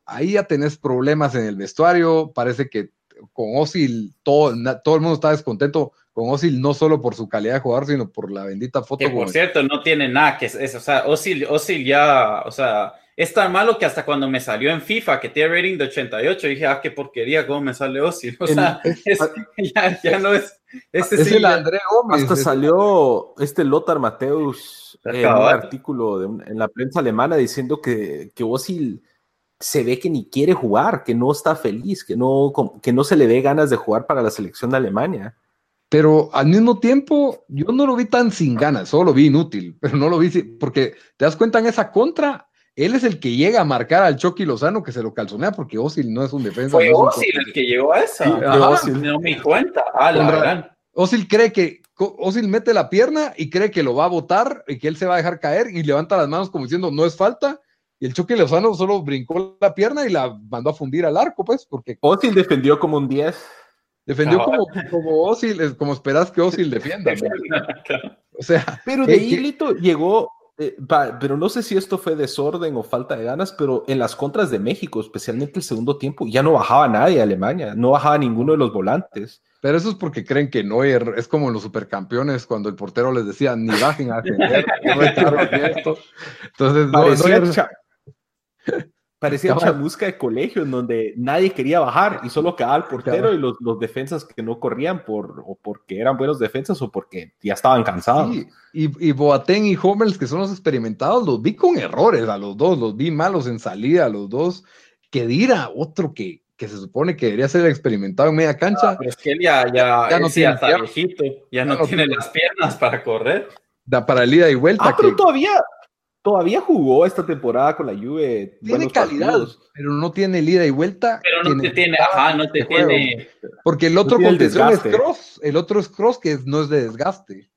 Speaker 1: ahí ya tenés problemas en el vestuario. Parece que con Osil todo, na- todo el mundo está descontento con Osil, no solo por su calidad de jugador, sino por la bendita foto.
Speaker 3: Que por cierto, no tiene nada que es, es- o sea, Osil, Osil ya, o sea, es tan malo que hasta cuando me salió en FIFA que tiene rating de 88, dije, ah, qué porquería, cómo me sale Osil. [LAUGHS] O
Speaker 2: El-
Speaker 3: sea, es- ya, ya no es, ese
Speaker 1: es
Speaker 3: sí
Speaker 1: el André Gómez.
Speaker 2: Hasta
Speaker 1: es-
Speaker 2: salió este Lothar Mateus en un
Speaker 3: Cabal.
Speaker 2: artículo de un- en la prensa alemana diciendo que, que Ozil se ve que ni quiere jugar, que no está feliz, que no, que no se le dé ganas de jugar para la selección de Alemania.
Speaker 1: Pero al mismo tiempo, yo no lo vi tan sin ganas, solo lo vi inútil, [LAUGHS] pero no lo vi, porque te das cuenta en esa contra, él es el que llega a marcar al Chucky Lozano que se lo calzonea porque Osil no es un defensa.
Speaker 3: Fue
Speaker 1: no
Speaker 3: Osil el que llegó a esa.
Speaker 1: Sí.
Speaker 3: Ozil, no me di cuenta. Ah, la gran.
Speaker 1: Osil cree que Osil mete la pierna y cree que lo va a botar y que él se va a dejar caer y levanta las manos como diciendo no es falta. Y el Chucky Lozano solo brincó la pierna y la mandó a fundir al arco, pues, porque
Speaker 2: Ozil defendió como un 10.
Speaker 1: defendió
Speaker 3: Cabal.
Speaker 1: como, como Osil, como esperas que Osil defienda. ¿no? [LAUGHS] O sea,
Speaker 2: Pero de ahí Lito llegó, eh, pa- pero no sé si esto fue desorden o falta de ganas, pero en las contras de México, especialmente el segundo tiempo, ya no bajaba nadie a Alemania, no bajaba ninguno de los volantes.
Speaker 1: Pero eso es porque creen que Neuer es como en los supercampeones cuando el portero les decía ni bajen a defender, no esto. Entonces, no, Neuer- [LAUGHS]
Speaker 2: parecía
Speaker 1: Cabal.
Speaker 2: chamusca de colegio en donde nadie quería bajar y solo quedaba el portero
Speaker 1: Cabal.
Speaker 2: y los, los defensas que no corrían por, o porque eran buenos defensas o porque ya estaban cansados.
Speaker 1: sí, y, y Boateng y Hummels, que son los experimentados, los vi con errores a los dos, los vi malos en salida a los dos. Que Dira, otro que, que se supone que debería ser el experimentado en media cancha,
Speaker 3: Pero es que él ya, ya,
Speaker 1: Ya no tiene
Speaker 3: viejito, ya no,
Speaker 1: Ya no
Speaker 3: tiene
Speaker 1: tiene-
Speaker 3: las piernas para correr.
Speaker 1: da para el ida y vuelta.
Speaker 2: Ah, pero
Speaker 1: que
Speaker 2: todavía, todavía jugó esta temporada con la Juve.
Speaker 1: tiene calidad,
Speaker 2: partidos.
Speaker 1: pero no tiene el ida y vuelta.
Speaker 3: Pero no te tiene, ajá, no te
Speaker 1: este juego.
Speaker 3: tiene.
Speaker 1: Porque el otro
Speaker 2: el
Speaker 1: contención es cross, el otro es cross que es- no es de desgaste.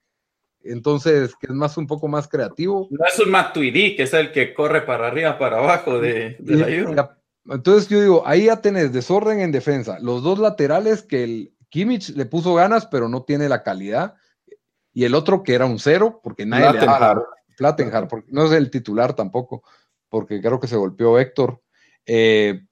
Speaker 1: Entonces, que es más un poco más creativo.
Speaker 3: No es un Matuidi, que es el que corre para arriba, para abajo de, de la Juve.
Speaker 1: entonces yo digo, ahí ya tenés desorden en defensa. Los dos laterales que el Kimmich le puso ganas, pero no tiene la calidad. Y el otro que era un cero, porque nadie le daba
Speaker 2: Plattenhardt.
Speaker 1: la- Plattenhardt, porque no es el titular tampoco, porque creo que se golpeó Héctor. Eh,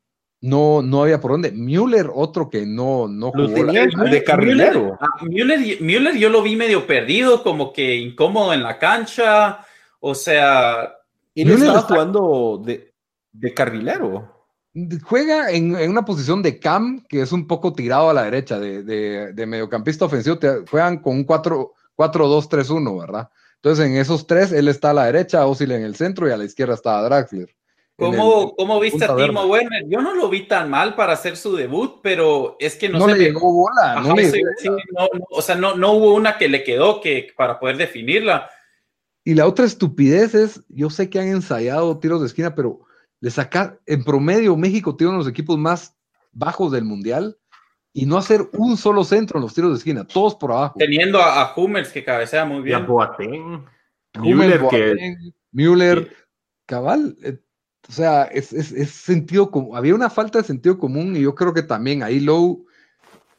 Speaker 1: no, no había por dónde. Müller, otro que no, no jugó.
Speaker 2: tenía de carrilero.
Speaker 3: Ah, Müller, Müller yo lo vi medio perdido, como que incómodo en la cancha. O sea,
Speaker 2: Él
Speaker 1: Müller
Speaker 2: estaba
Speaker 1: está-
Speaker 2: jugando de, de carrilero.
Speaker 1: Juega en, en una posición de cam que es un poco tirado a la derecha, de, de- de mediocampista ofensivo. Te- juegan con un 4 4-2-3-1, ¿verdad? Entonces en esos tres, él está a la derecha, Osil en el centro y a la izquierda está Draxler.
Speaker 3: ¿Cómo, ¿Cómo, viste a Timo Werner? Yo no lo vi tan mal para hacer su debut, pero es que no,
Speaker 1: no le llegó bola. no le
Speaker 3: o sea, no, no hubo una que le quedó que, para poder definirla.
Speaker 1: Y la otra estupidez es, yo sé que han ensayado tiros de esquina, pero le sacar, en promedio, México tiene uno de los equipos más bajos del Mundial y no hacer un solo centro en los tiros de esquina, todos por abajo.
Speaker 3: Teniendo a, Hummels que cabecea muy bien. Y a
Speaker 2: Boateng.
Speaker 1: Müller, Müller, cabal. Eh, o sea, es, sentido como, había una falta de sentido común y yo creo que también ahí Lowe,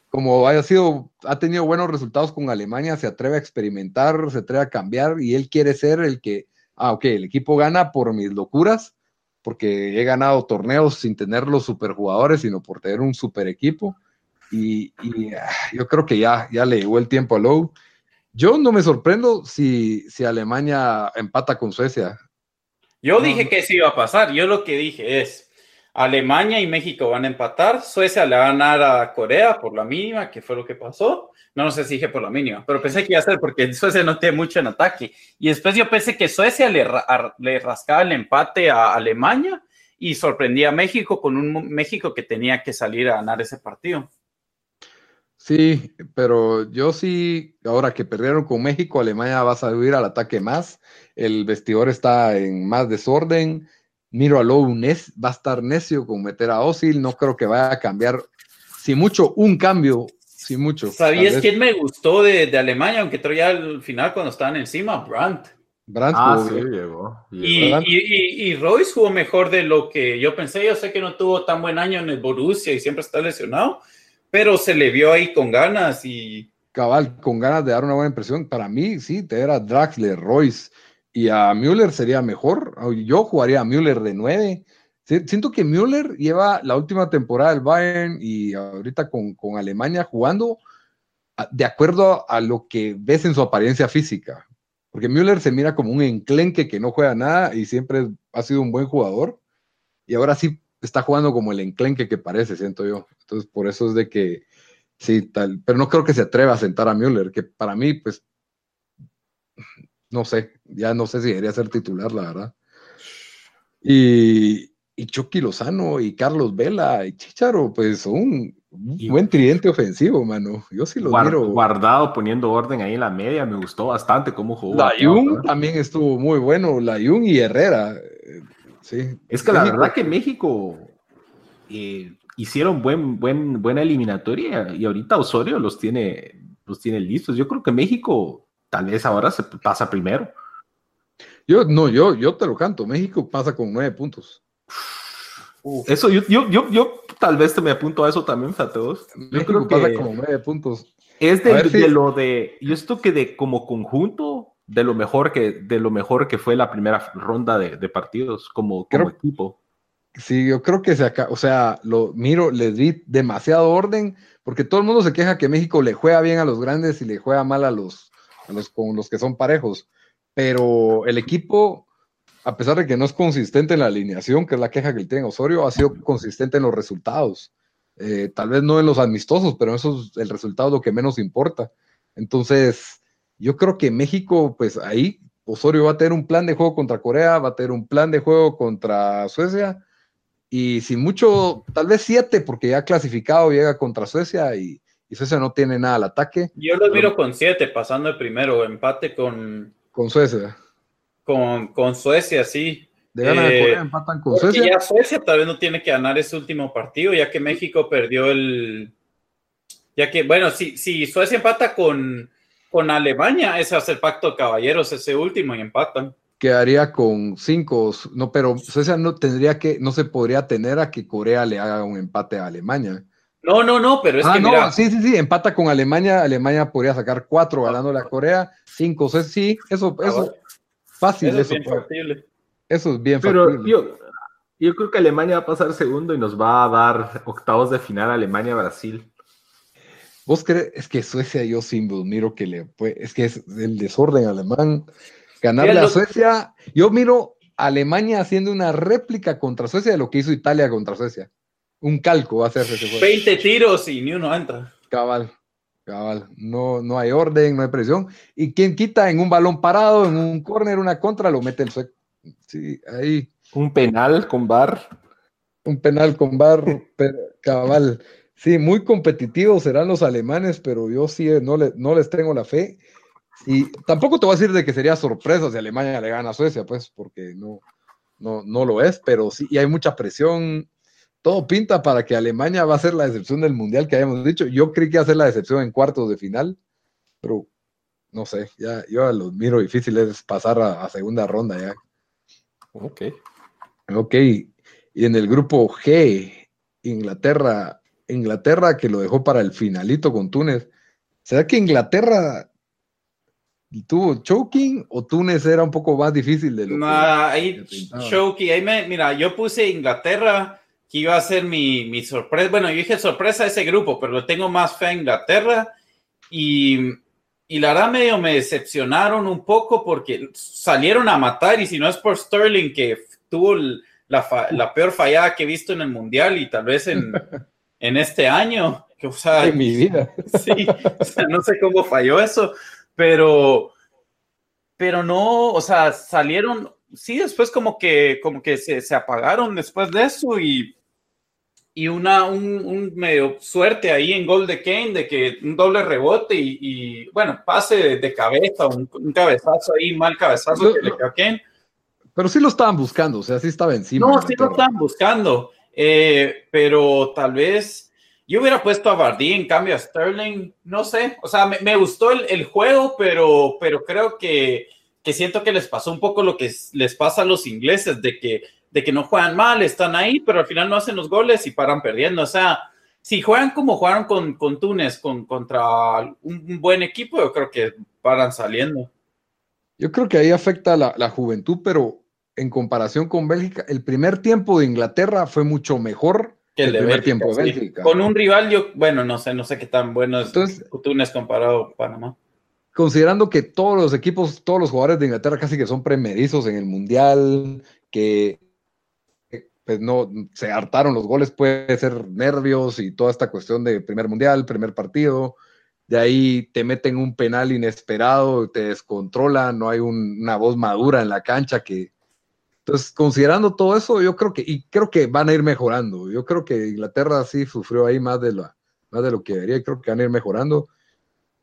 Speaker 1: como haya sido, ha tenido buenos resultados con Alemania, se atreve a experimentar, se atreve a cambiar y él quiere ser el que, ah, ok, el equipo gana por mis locuras, porque he ganado torneos sin tener los superjugadores, sino por tener un super equipo. Y, ah, yo creo que ya, ya le llegó el tiempo a Lowe. Yo no me sorprendo si, si Alemania empata con Suecia.
Speaker 3: Yo dije que eso iba a pasar. Yo lo que dije es, Alemania y México van a empatar, Suecia le va a ganar a Corea por la mínima, que fue lo que pasó. No, no sé si dije por la mínima, pero pensé que iba a ser porque [LAUGHS] Suecia no tiene mucho en ataque. Y después yo pensé que Suecia le, le rascaba el empate a Alemania y sorprendía a México con un México que tenía que salir a ganar ese partido.
Speaker 1: Sí, pero yo sí, ahora que perdieron con México, Alemania va a salir al ataque más, el vestidor está en más desorden, miro a Lowe va a estar necio con meter a Osil, no creo que vaya a cambiar, si mucho, un cambio, si mucho.
Speaker 3: ¿Sabías quién me gustó de, Alemania, aunque ya al final cuando estaban encima? Brandt.
Speaker 1: Brandt
Speaker 2: ah, sí, llegó.
Speaker 3: Y, y, y, Royce jugó mejor de lo que yo pensé. Yo sé que no tuvo tan buen año en el Borussia y siempre está lesionado, pero se le vio ahí con ganas y.
Speaker 1: Cabal, con ganas de dar una buena impresión. Para mí, sí, te era Draxler, Royce y a Müller sería mejor. Yo jugaría a Müller de nueve. Siento que Müller lleva la última temporada del Bayern y ahorita con, con Alemania jugando de acuerdo a lo que ves en su apariencia física. Porque Müller se mira como un enclenque que no juega nada y siempre ha sido un buen jugador. Y ahora sí está jugando como el enclenque que parece, siento yo. Entonces, por eso es de que sí, tal, pero no creo que se atreva a sentar a Müller, que para mí, pues, no sé, ya no sé si debería ser titular, la verdad. Y, y Chucky Lozano y Carlos Vela y Chicharo, pues son un buen tridente ofensivo, mano. Yo sí lo miro.
Speaker 2: Guardado poniendo orden ahí en la media, me gustó bastante cómo jugó.
Speaker 1: La Jung también estuvo muy bueno, la Jung y Herrera.
Speaker 2: Es que la verdad que México eh, hicieron buen, buen, buena eliminatoria y ahorita Osorio los tiene, los tiene listos. Yo creo que México tal vez ahora se pasa primero.
Speaker 1: Yo, no, yo, yo te lo canto. México pasa con nueve puntos.
Speaker 2: Eso, yo, yo, yo, yo, tal vez te me apunto a eso también, Fateos.
Speaker 1: Yo creo que pasa como nueve puntos.
Speaker 2: Es de, lo de, yo esto que de como conjunto, de lo mejor que, de lo mejor que fue la primera ronda de, partidos como, como equipo.
Speaker 1: Sí, yo creo que se acá, o sea, lo miro, les di demasiado orden, porque todo el mundo se queja que México le juega bien a los grandes y le juega mal a los, a los, con los que son parejos. Pero el equipo, a pesar de que no es consistente en la alineación, que es la queja que tiene Osorio, ha sido consistente en los resultados. Eh, tal vez no en los amistosos, pero eso es el resultado lo que menos importa. Entonces, yo creo que México, pues ahí Osorio va a tener un plan de juego contra Corea, va a tener un plan de juego contra Suecia, y sin mucho, tal vez siete, porque ya clasificado llega contra Suecia y, Suecia no tiene nada al ataque.
Speaker 3: Yo lo miro con siete, pasando el primero, empate con...
Speaker 1: Con Suecia.
Speaker 3: Con, con Suecia, sí.
Speaker 1: De ganar Corea, eh, empatan con Suecia.
Speaker 3: Ya Suecia tal vez no tiene que ganar ese último partido, ya que México perdió el... Ya que, bueno, si, si Suecia empata con con Alemania, ese hace el pacto de caballeros, ese último, y empatan.
Speaker 1: Quedaría con cinco, no, pero Suecia no tendría que, no se podría tener a que Corea le haga un empate a Alemania.
Speaker 3: No, no, no, pero es ah, que no,
Speaker 1: sí, sí, sí, empata con Alemania, Alemania podría sacar cuatro ganándole a Corea, cinco, sí, eso, ah, eso, fácil, eso, es bien factible. Eso es bien
Speaker 2: pero Yo, yo creo que Alemania va a pasar segundo y nos va a dar octavos de final Alemania-Brasil.
Speaker 1: ¿Vos crees? Es que Suecia yo sin miro que le puede, es que es el desorden alemán. Ganarle a Suecia, yo miro a Alemania haciendo una réplica contra Suecia de lo que hizo Italia contra Suecia. Un calco va a hacerse ese
Speaker 3: juego. 20 tiros y ni uno entra.
Speaker 1: Cabal, cabal. No, no hay orden, no hay presión. Y quien quita en un balón parado, en un córner, una contra, lo mete el sueco. Sí, ahí.
Speaker 2: Un penal con bar.
Speaker 1: Un penal con bar, cabal. Sí, muy competitivos serán los alemanes, pero yo sí no, le, no les tengo la fe. Y tampoco te voy a decir de que sería sorpresa si Alemania le gana a Suecia, pues, porque no, no, no lo es, pero sí, y hay mucha presión. Todo pinta para que Alemania va a ser la decepción del Mundial que habíamos dicho. Yo creí que iba a ser la decepción en cuartos de final, pero no sé, ya yo los miro difícil es pasar a, segunda ronda ya.
Speaker 2: Ok.
Speaker 1: Ok, y en el grupo G, Inglaterra, Inglaterra que lo dejó para el finalito con Túnez. ¿Será que Inglaterra tuvo choking o Túnez era un poco más difícil de lo
Speaker 3: no, ahí choking, ahí me, mira, yo puse Inglaterra que iba a ser mi, mi sorpresa. Bueno, yo dije sorpresa a ese grupo, pero tengo más fe a Inglaterra y y la verdad medio me decepcionaron un poco porque salieron a matar y si no es por Sterling que tuvo la, la peor fallada que he visto en el Mundial y tal vez en, [LAUGHS] en este año. Que, o sea,
Speaker 1: en mi vida. [LAUGHS]
Speaker 3: Sí, o sea, no sé cómo falló eso, pero, pero no, o sea, salieron, sí, después como que, como que se, se apagaron después de eso y y una, un, medio suerte ahí en gol de Kane, de que un doble rebote y, bueno, pase de, cabeza, un, cabezazo ahí, mal cabezazo que le quedó a Kane.
Speaker 1: Pero sí lo estaban buscando, o sea, sí estaba encima.
Speaker 3: No, sí lo estaban buscando, eh, pero tal vez yo hubiera puesto a Bardi en cambio a Sterling, no sé, o sea, me, gustó el, el, juego, pero, pero creo que, que siento que les pasó un poco lo que les pasa a los ingleses, de que de que no juegan mal, están ahí, pero al final no hacen los goles y paran perdiendo. O sea, si juegan como jugaron con, con Túnez, con, contra un, buen equipo, yo creo que paran saliendo.
Speaker 1: Yo creo que ahí afecta la, la juventud, pero en comparación con Bélgica, el primer tiempo de Inglaterra fue mucho mejor que el, primer tiempo de Bélgica.
Speaker 3: Con un rival, yo, bueno, no sé, no sé qué tan bueno es Túnez comparado a Panamá
Speaker 1: considerando que todos los equipos, todos los jugadores de Inglaterra casi que son premerizos en el Mundial, que pues no, se hartaron los goles, puede ser nervios y toda esta cuestión de primer mundial, primer partido, de ahí te meten un penal inesperado, te descontrolan, no hay una voz madura en la cancha que... Entonces, considerando todo eso, yo creo que, y creo que van a ir mejorando. Yo creo que Inglaterra sí sufrió ahí más de, la, más de lo que debería, y creo que van a ir mejorando.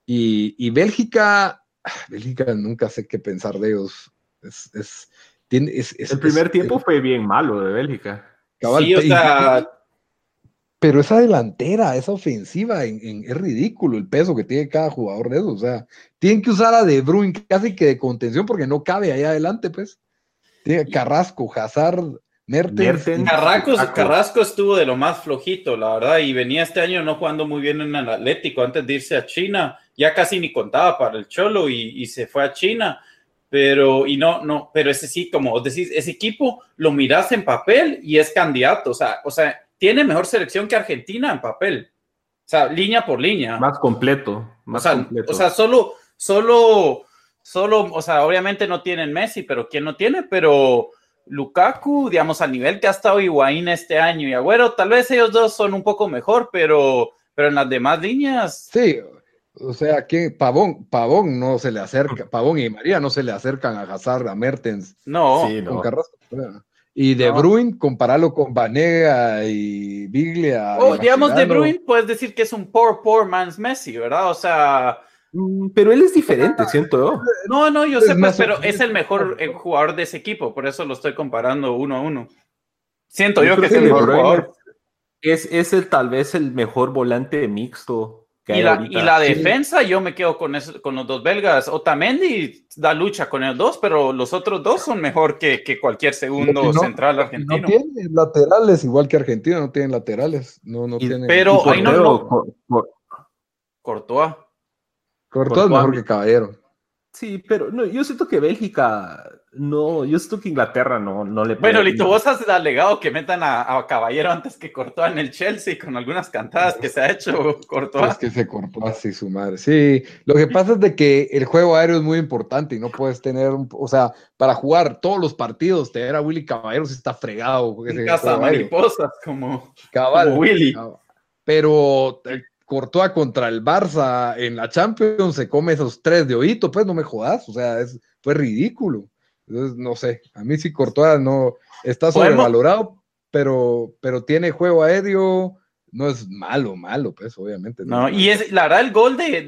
Speaker 1: Y, y Bélgica, [SIGHS] Bélgica nunca sé qué pensar de ellos. Es, es,
Speaker 2: el primer tiempo fue bien malo de Bélgica. [LAUGHS]
Speaker 1: pero esa delantera, esa ofensiva, es ridículo el peso que tiene cada jugador de eso. O sea, tienen que usar a De Bruyne casi que de contención porque no cabe ahí adelante, pues. Tiene Carrasco, Hazard, Mertens.
Speaker 3: Carrasco, estuvo de lo más flojito, la verdad, y venía este año no jugando muy bien en el Atlético antes de irse a China. Ya casi ni contaba para el Cholo y, y se fue a China pero, y no, no, pero ese sí, como decís, ese equipo lo miras en papel y es candidato, o sea, o sea, tiene mejor selección que Argentina en papel, o sea, línea por línea.
Speaker 2: Más completo,
Speaker 3: más o sea, completo. O sea, solo, solo, solo, o sea, obviamente no tienen Messi, pero ¿quién no tiene? Pero Lukaku, digamos, al nivel que ha estado Higuaín este año y Agüero, tal vez ellos dos son un poco mejor, pero, pero en las demás líneas.
Speaker 1: Sí, o sea, que Pavón, Pavón no se le acerca, Pavón y María no se le acercan a Hazard, a Mertens.
Speaker 3: No,
Speaker 1: con Carrasco. Y De Bruyne, compararlo con Vanega y Biglia.
Speaker 3: Oh, digamos, De Bruyne, puedes decir que es un poor, poor man's Messi, ¿verdad? O sea.
Speaker 2: Mm, pero él es diferente, siento yo.
Speaker 3: No, no, yo sé, pues, pero es el mejor eh, jugador de ese equipo, por eso lo estoy comparando uno a uno. Siento yo, que es el mejor jugador.
Speaker 2: Es, es el, tal vez el mejor volante mixto
Speaker 3: y la, defensa, yo me quedo con, con los dos belgas. Otamendi da lucha con ellos dos, pero los otros dos son mejor que, cualquier segundo central argentino.
Speaker 1: No tienen laterales, igual que Argentina, no tienen laterales. No, no
Speaker 3: Pero ahí no. Courtois.
Speaker 1: Courtois es mejor que Caballero.
Speaker 2: Sí, pero no, yo siento que Bélgica, no, yo siento que Inglaterra no, no le
Speaker 3: Bueno, Lito, vos has alegado que metan a, Caballero antes que cortó en el Chelsea con algunas cantadas que se ha hecho Courtois.
Speaker 1: Es que se cortó así su madre. Sí, lo que pasa es de que el juego aéreo es muy importante y no puedes tener, o sea, para jugar todos los partidos, tener a Willy Caballero si está fregado.
Speaker 3: casa mariposas como,
Speaker 1: Cabal, Willy. Pero Courtois contra el Barça en la Champions se come esos tres de oído, pues no me jodas, o sea, es, fue ridículo. Entonces, no sé, a mí sí Courtois no está sobrevalorado, pero, pero tiene juego aéreo, no es malo, malo, pues, obviamente.
Speaker 3: No, y es, la verdad, el gol de,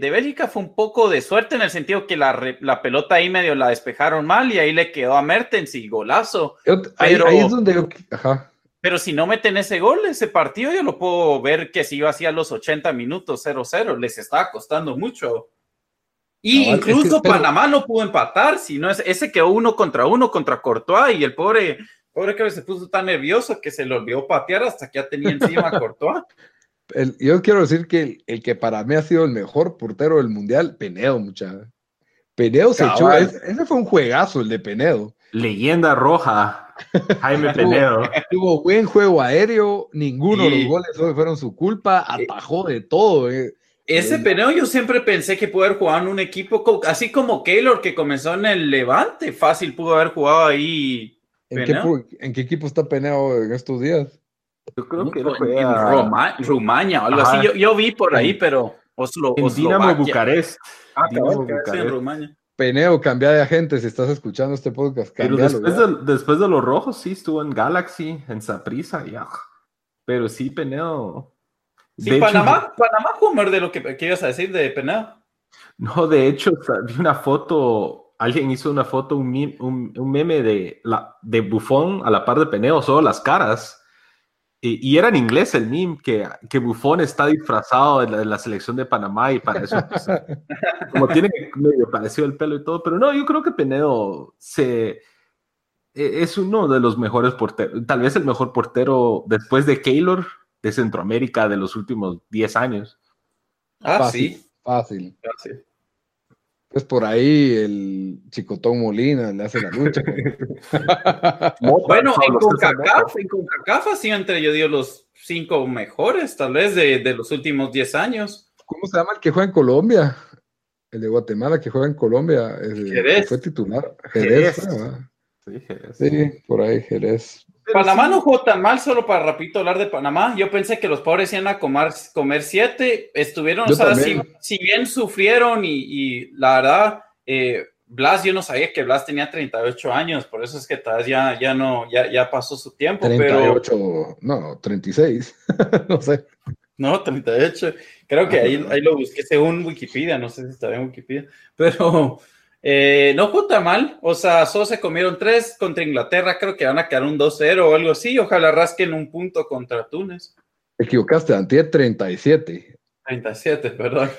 Speaker 3: de, Bélgica fue un poco de suerte en el sentido que la, la, pelota ahí medio la despejaron mal y ahí le quedó a Mertens y golazo.
Speaker 1: ahí, es donde ajá.
Speaker 3: Pero si no meten ese gol, ese partido yo lo puedo ver que si iba así a los 80 minutos 0-0, les estaba costando mucho. Y incluso Panamá no pudo empatar, sino ese quedó uno contra uno contra Courtois y el pobre, pobre que se puso tan nervioso que se le olvidó patear hasta que ya tenía encima a Courtois. [LAUGHS]
Speaker 1: yo quiero decir que el, que para mí ha sido el mejor portero del mundial, Penedo, mucha. Penedo se echó, ese, fue un juegazo el de Penedo.
Speaker 2: Leyenda roja, Jaime Penedo.
Speaker 1: Tuvo buen juego aéreo, ninguno de los goles fueron su culpa, atajó de todo. Eh.
Speaker 3: Ese Peneo yo siempre pensé que pudo haber jugado en un equipo así como Keylor que comenzó en el Levante, fácil pudo haber jugado ahí.
Speaker 1: ¿En, qué, equipo está Peneo en estos días?
Speaker 3: Yo creo que en Rumania o algo así. Yo, vi por ahí, pero Oslo,
Speaker 2: en Dinamo Bucarest.
Speaker 3: Ah, Bucarest.
Speaker 1: Peneo, cambia de agente si estás escuchando este podcast.
Speaker 2: Pero después de, después de, los rojos, sí, estuvo en Galaxy, en Saprisa, ya. Pero sí, Peneo
Speaker 3: Sí, Panamá, Panamá Homer de lo que, ibas a decir de Penado.
Speaker 2: No, de hecho, vi una foto, alguien hizo una foto, un, un, meme de, la, de Bufón a la par de Peneo, solo las caras. Y, era en inglés el meme, que, que Bufón está disfrazado de la, selección de Panamá y para eso, pues, [LAUGHS] como tiene medio parecido el pelo y todo, pero no, yo creo que Penedo se, e, es uno de los mejores porteros, tal vez el mejor portero después de Keylor, de Centroamérica de los últimos 10 años.
Speaker 3: Ah, sí.
Speaker 1: Fácil. Pues por ahí el Chicotón Molina le hace la lucha. [LAUGHS]
Speaker 3: bueno, en CONCACAF, en CONCACAF ha sido entre, yo digo, los cinco mejores, tal vez, de, de, los últimos 10 años.
Speaker 1: ¿Cómo se llama el que juega en Colombia? El de Guatemala que juega en Colombia. Jerez. Fue titular. Jerez. Sí, Jerez. Sí, por ahí Jerez.
Speaker 3: Panamá no jugó tan mal, solo para rapidito hablar de Panamá. Yo pensé que los pobres iban a comer, comer siete. Estuvieron, o sea, si, bien sufrieron y, la verdad, eh, Blas, yo no sabía que Blas tenía 38 años, por eso es que ya, ya no, ya, ya pasó su tiempo.
Speaker 1: 38, no, 36, [LAUGHS] no sé.
Speaker 3: No, 38. Creo que ahí, ahí lo busqué según Wikipedia, no sé si está en Wikipedia, pero eh, no fue mal, o sea, solo se comieron tres contra Inglaterra, creo que van a quedar un 2-0 o algo así, ojalá rasquen un punto contra Túnez.
Speaker 1: Te equivocaste, tiene 37.
Speaker 3: 37, perdón.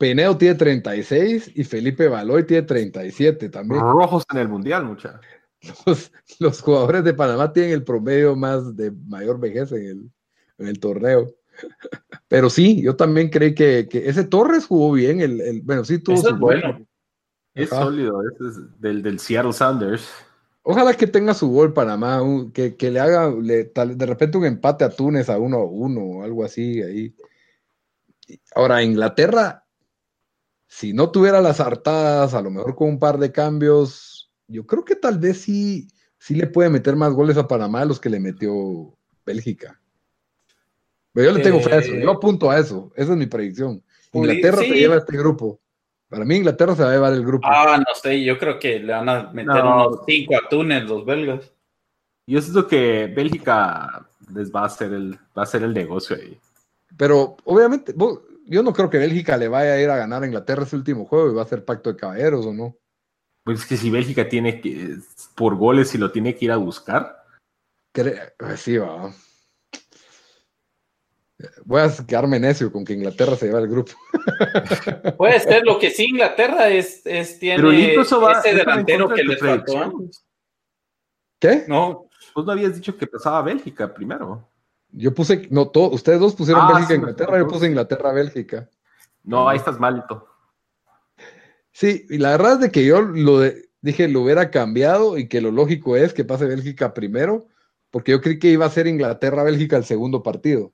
Speaker 1: Peineo tiene 36 y Felipe Baloy tiene 37 también.
Speaker 2: Rojos en el Mundial, mucha.
Speaker 1: Los, jugadores de Panamá tienen el promedio más de mayor vejez en el, torneo. [LAUGHS] Pero sí, yo también creí que, ese Torres jugó bien. El, bueno, sí tuvo su
Speaker 2: bueno. Es sólido, es del, del Seattle Sounders.
Speaker 1: Ojalá que tenga su gol Panamá, que, que le haga de repente un empate a Túnez a uno a uno o algo así ahí. Ahora, Inglaterra, si no tuviera las hartadas, a lo mejor con un par de cambios, yo creo que tal vez sí, sí le puede meter más goles a Panamá de los que le metió Bélgica. Pero yo le tengo fe a eso, yo eh, apunto a eso, esa es mi predicción. Inglaterra se lleva este grupo. Para mí Inglaterra se va a llevar el grupo.
Speaker 3: Ah, no sé, yo creo que le van a meter unos cinco atunes los belgas.
Speaker 2: Yo siento que Bélgica les va a hacer el, va a hacer el negocio ahí.
Speaker 1: Pero obviamente, yo no creo que Bélgica le vaya a ir a ganar a Inglaterra ese último juego y va a ser pacto de caballeros o no.
Speaker 2: Pues es que si Bélgica tiene que, por goles, y lo tiene que ir a buscar.
Speaker 1: Pues sí, va. Voy a quedarme necio con que Inglaterra se lleva el grupo. [LAUGHS]
Speaker 3: Puede ser, lo que sí Inglaterra es, es tiene ese delantero que le faltó.
Speaker 1: ¿Qué?
Speaker 2: No. Vos no habías dicho que pasaba Bélgica primero.
Speaker 1: Yo puse, no, ustedes dos pusieron ah, Bélgica Inglaterra, yo puse Inglaterra Bélgica.
Speaker 2: No, ahí estás malito.
Speaker 1: Sí, y la verdad es de que yo lo dije, lo hubiera cambiado y que lo lógico es que pase Bélgica primero, porque yo creí que iba a ser Inglaterra-Bélgica el segundo partido.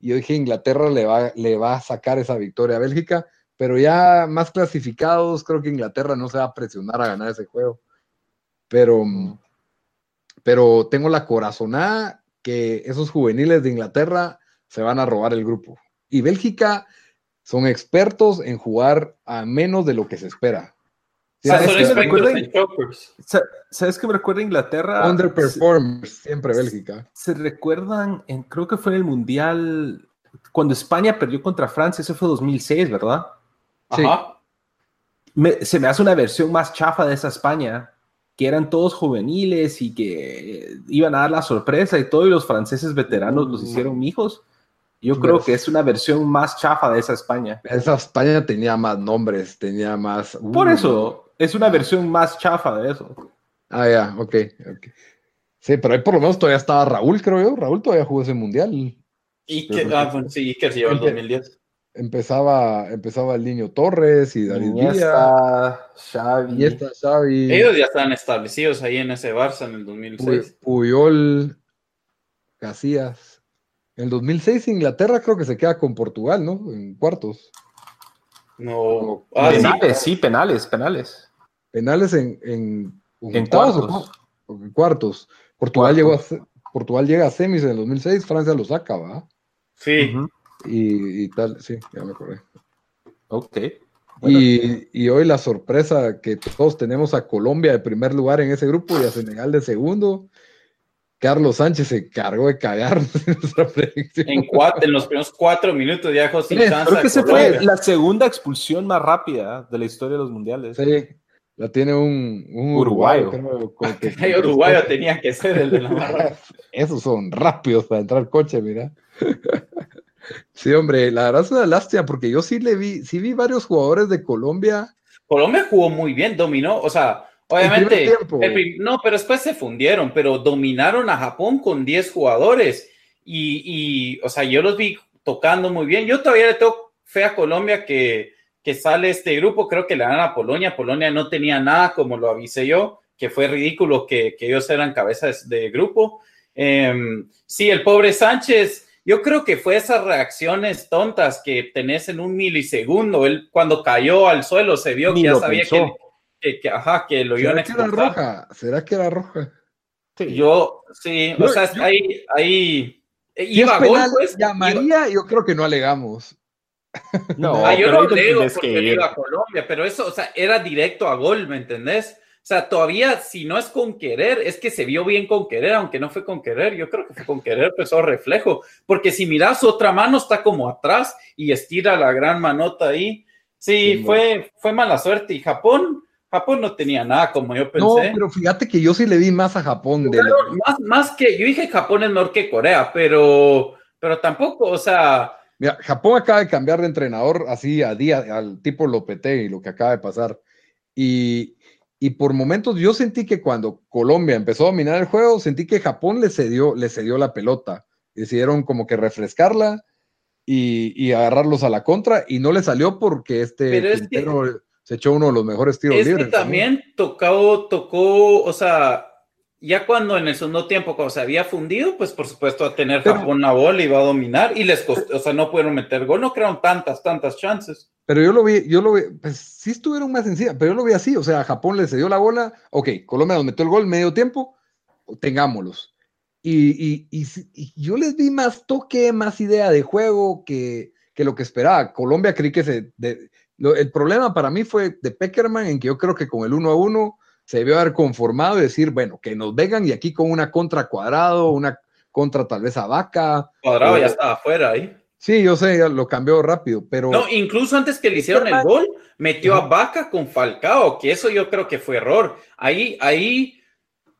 Speaker 1: Y yo dije, Inglaterra le va, le va a sacar esa victoria a Bélgica, pero ya más clasificados, creo que Inglaterra no se va a presionar a ganar ese juego. Pero, pero tengo la corazonada que esos juveniles de Inglaterra se van a robar el grupo. Y Bélgica son expertos en jugar a menos de lo que se espera.
Speaker 2: ¿Sabes, qué me recuerda, ¿Sabes qué me recuerda Inglaterra?
Speaker 1: Underperformers, siempre Bélgica.
Speaker 2: Se recuerdan, en, creo que fue en el Mundial, cuando España perdió contra Francia, ese fue 2006, ¿verdad?
Speaker 3: Sí. Ajá.
Speaker 2: se me hace una versión más chafa de esa España, que eran todos juveniles y que iban a dar la sorpresa y todos los franceses veteranos los hicieron hijos. Yo creo que es una versión más chafa de esa España.
Speaker 1: Esa España tenía más nombres, tenía más...
Speaker 2: Por uh. eso, es una versión más chafa de eso.
Speaker 1: Ah, ya, ok, Sí, pero ahí por lo menos todavía estaba Raúl, creo yo. Raúl todavía jugó ese mundial.
Speaker 3: Y que, ah, sí, que se llevó el 2010.
Speaker 1: Empezaba, empezaba el niño Torres y David Iniesta,
Speaker 2: Xavi.
Speaker 1: Iniesta, Xavi.
Speaker 3: Ellos ya estaban establecidos ahí en ese Barça en el 2006.
Speaker 1: Puyol, Casillas. En el 2006 Inglaterra creo que se queda con Portugal, ¿no? En cuartos.
Speaker 3: No.
Speaker 2: Ah, penales, sí. penales, penales.
Speaker 1: Penales en, en,
Speaker 2: en cuartos.
Speaker 1: en cuartos. Portugal, Llegó a, Portugal llega a semis en el 2006, Francia lo saca, ¿va?
Speaker 3: Sí.
Speaker 1: y, tal, sí, ya me acordé.
Speaker 2: Ok.
Speaker 1: Y, y, hoy la sorpresa que todos tenemos a Colombia de primer lugar en ese grupo y a Senegal de segundo. Carlos Sánchez se cargó de cagar [LAUGHS]
Speaker 3: en nuestra predicción. En, en los primeros cuatro minutos ya sin chance.
Speaker 2: Creo que esa fue la segunda expulsión más rápida de la historia de los mundiales.
Speaker 1: Sí, la tiene un, un uruguayo.
Speaker 3: El uruguayo [LAUGHS] tenía que ser el de la [LAUGHS] barra.
Speaker 1: Esos son rápidos para entrar al coche, mira. Sí, hombre, la verdad es una lástima porque yo sí le vi, sí vi varios jugadores de Colombia.
Speaker 3: Colombia jugó muy bien, dominó, o sea, obviamente, no, pero después se fundieron, pero dominaron a Japón con 10 jugadores y, y, o sea, yo los vi tocando muy bien. Yo todavía le tengo fe a Colombia que, que sale este grupo, creo que le dan a Polonia. Polonia no tenía nada, como lo avisé yo, que fue ridículo que, que ellos eran cabezas de grupo. Em, sí, el pobre Sánchez, yo creo que fue esas reacciones tontas que tenés en un milisegundo. Él cuando cayó al suelo se vio que ya sabía que, que, ajá, que lo iban
Speaker 1: a ¿Será que era roja? ¿Será que era roja?
Speaker 3: Yo, sí, o sea, ahí, ahí iba a gol, pues,
Speaker 1: llamaría, yo creo que no alegamos.
Speaker 3: No, [LAUGHS] ah, yo no leo porque iba a Colombia, pero eso, o sea, era directo a gol, ¿me entendés? O sea, todavía si no es con querer, es que se vio bien con querer, aunque no fue con querer, yo creo que fue con querer, pues eso reflejo, porque si miras otra mano está como atrás y estira la gran manota ahí. Sí, fue, fue mala suerte y Japón, Japón no tenía nada como yo pensé.
Speaker 1: No, pero fíjate que yo sí le vi más a Japón.
Speaker 3: De más, más que, yo dije Japón es mejor que Corea, pero, pero tampoco, o sea,
Speaker 1: Mira, Japón acaba de cambiar de entrenador así a día, al tipo y lo que acaba de pasar. Y, por momentos yo sentí que cuando Colombia empezó a dominar el juego, sentí que Japón le cedió, le cedió la pelota. Decidieron como que refrescarla y, agarrarlos a la contra y no le salió porque este se echó uno de los mejores tiros
Speaker 3: es
Speaker 1: libres.
Speaker 3: Que también tocó, tocó, o sea, ya cuando en el segundo tiempo, cuando se había fundido, pues por supuesto a tener Japón la bola iba a dominar y les costó, o sea, no pudieron meter gol, no crearon tantas, tantas chances.
Speaker 1: Pero yo lo vi, yo lo vi, pues sí estuvieron más sencillas, pero yo lo vi así, o sea, Japón le cedió la bola, ok, Colombia nos metió el gol medio tiempo, tengámoslos. Y, yo les vi más toque, más idea de juego que, que lo que esperaba. Colombia creí que se... el problema para mí fue de Peckerman en que yo creo que con el 1 a 1 se debió haber conformado y decir, bueno, que nos vengan y aquí con una contra cuadrado, una contra tal vez a vaca.
Speaker 3: Cuadrado ya estaba afuera ahí.
Speaker 1: Sí, yo sé, lo cambió rápido, pero.
Speaker 3: No, incluso antes que le hicieron el gol, metió a Vaca con Falcao, que eso yo creo que fue error. Ahí, ahí,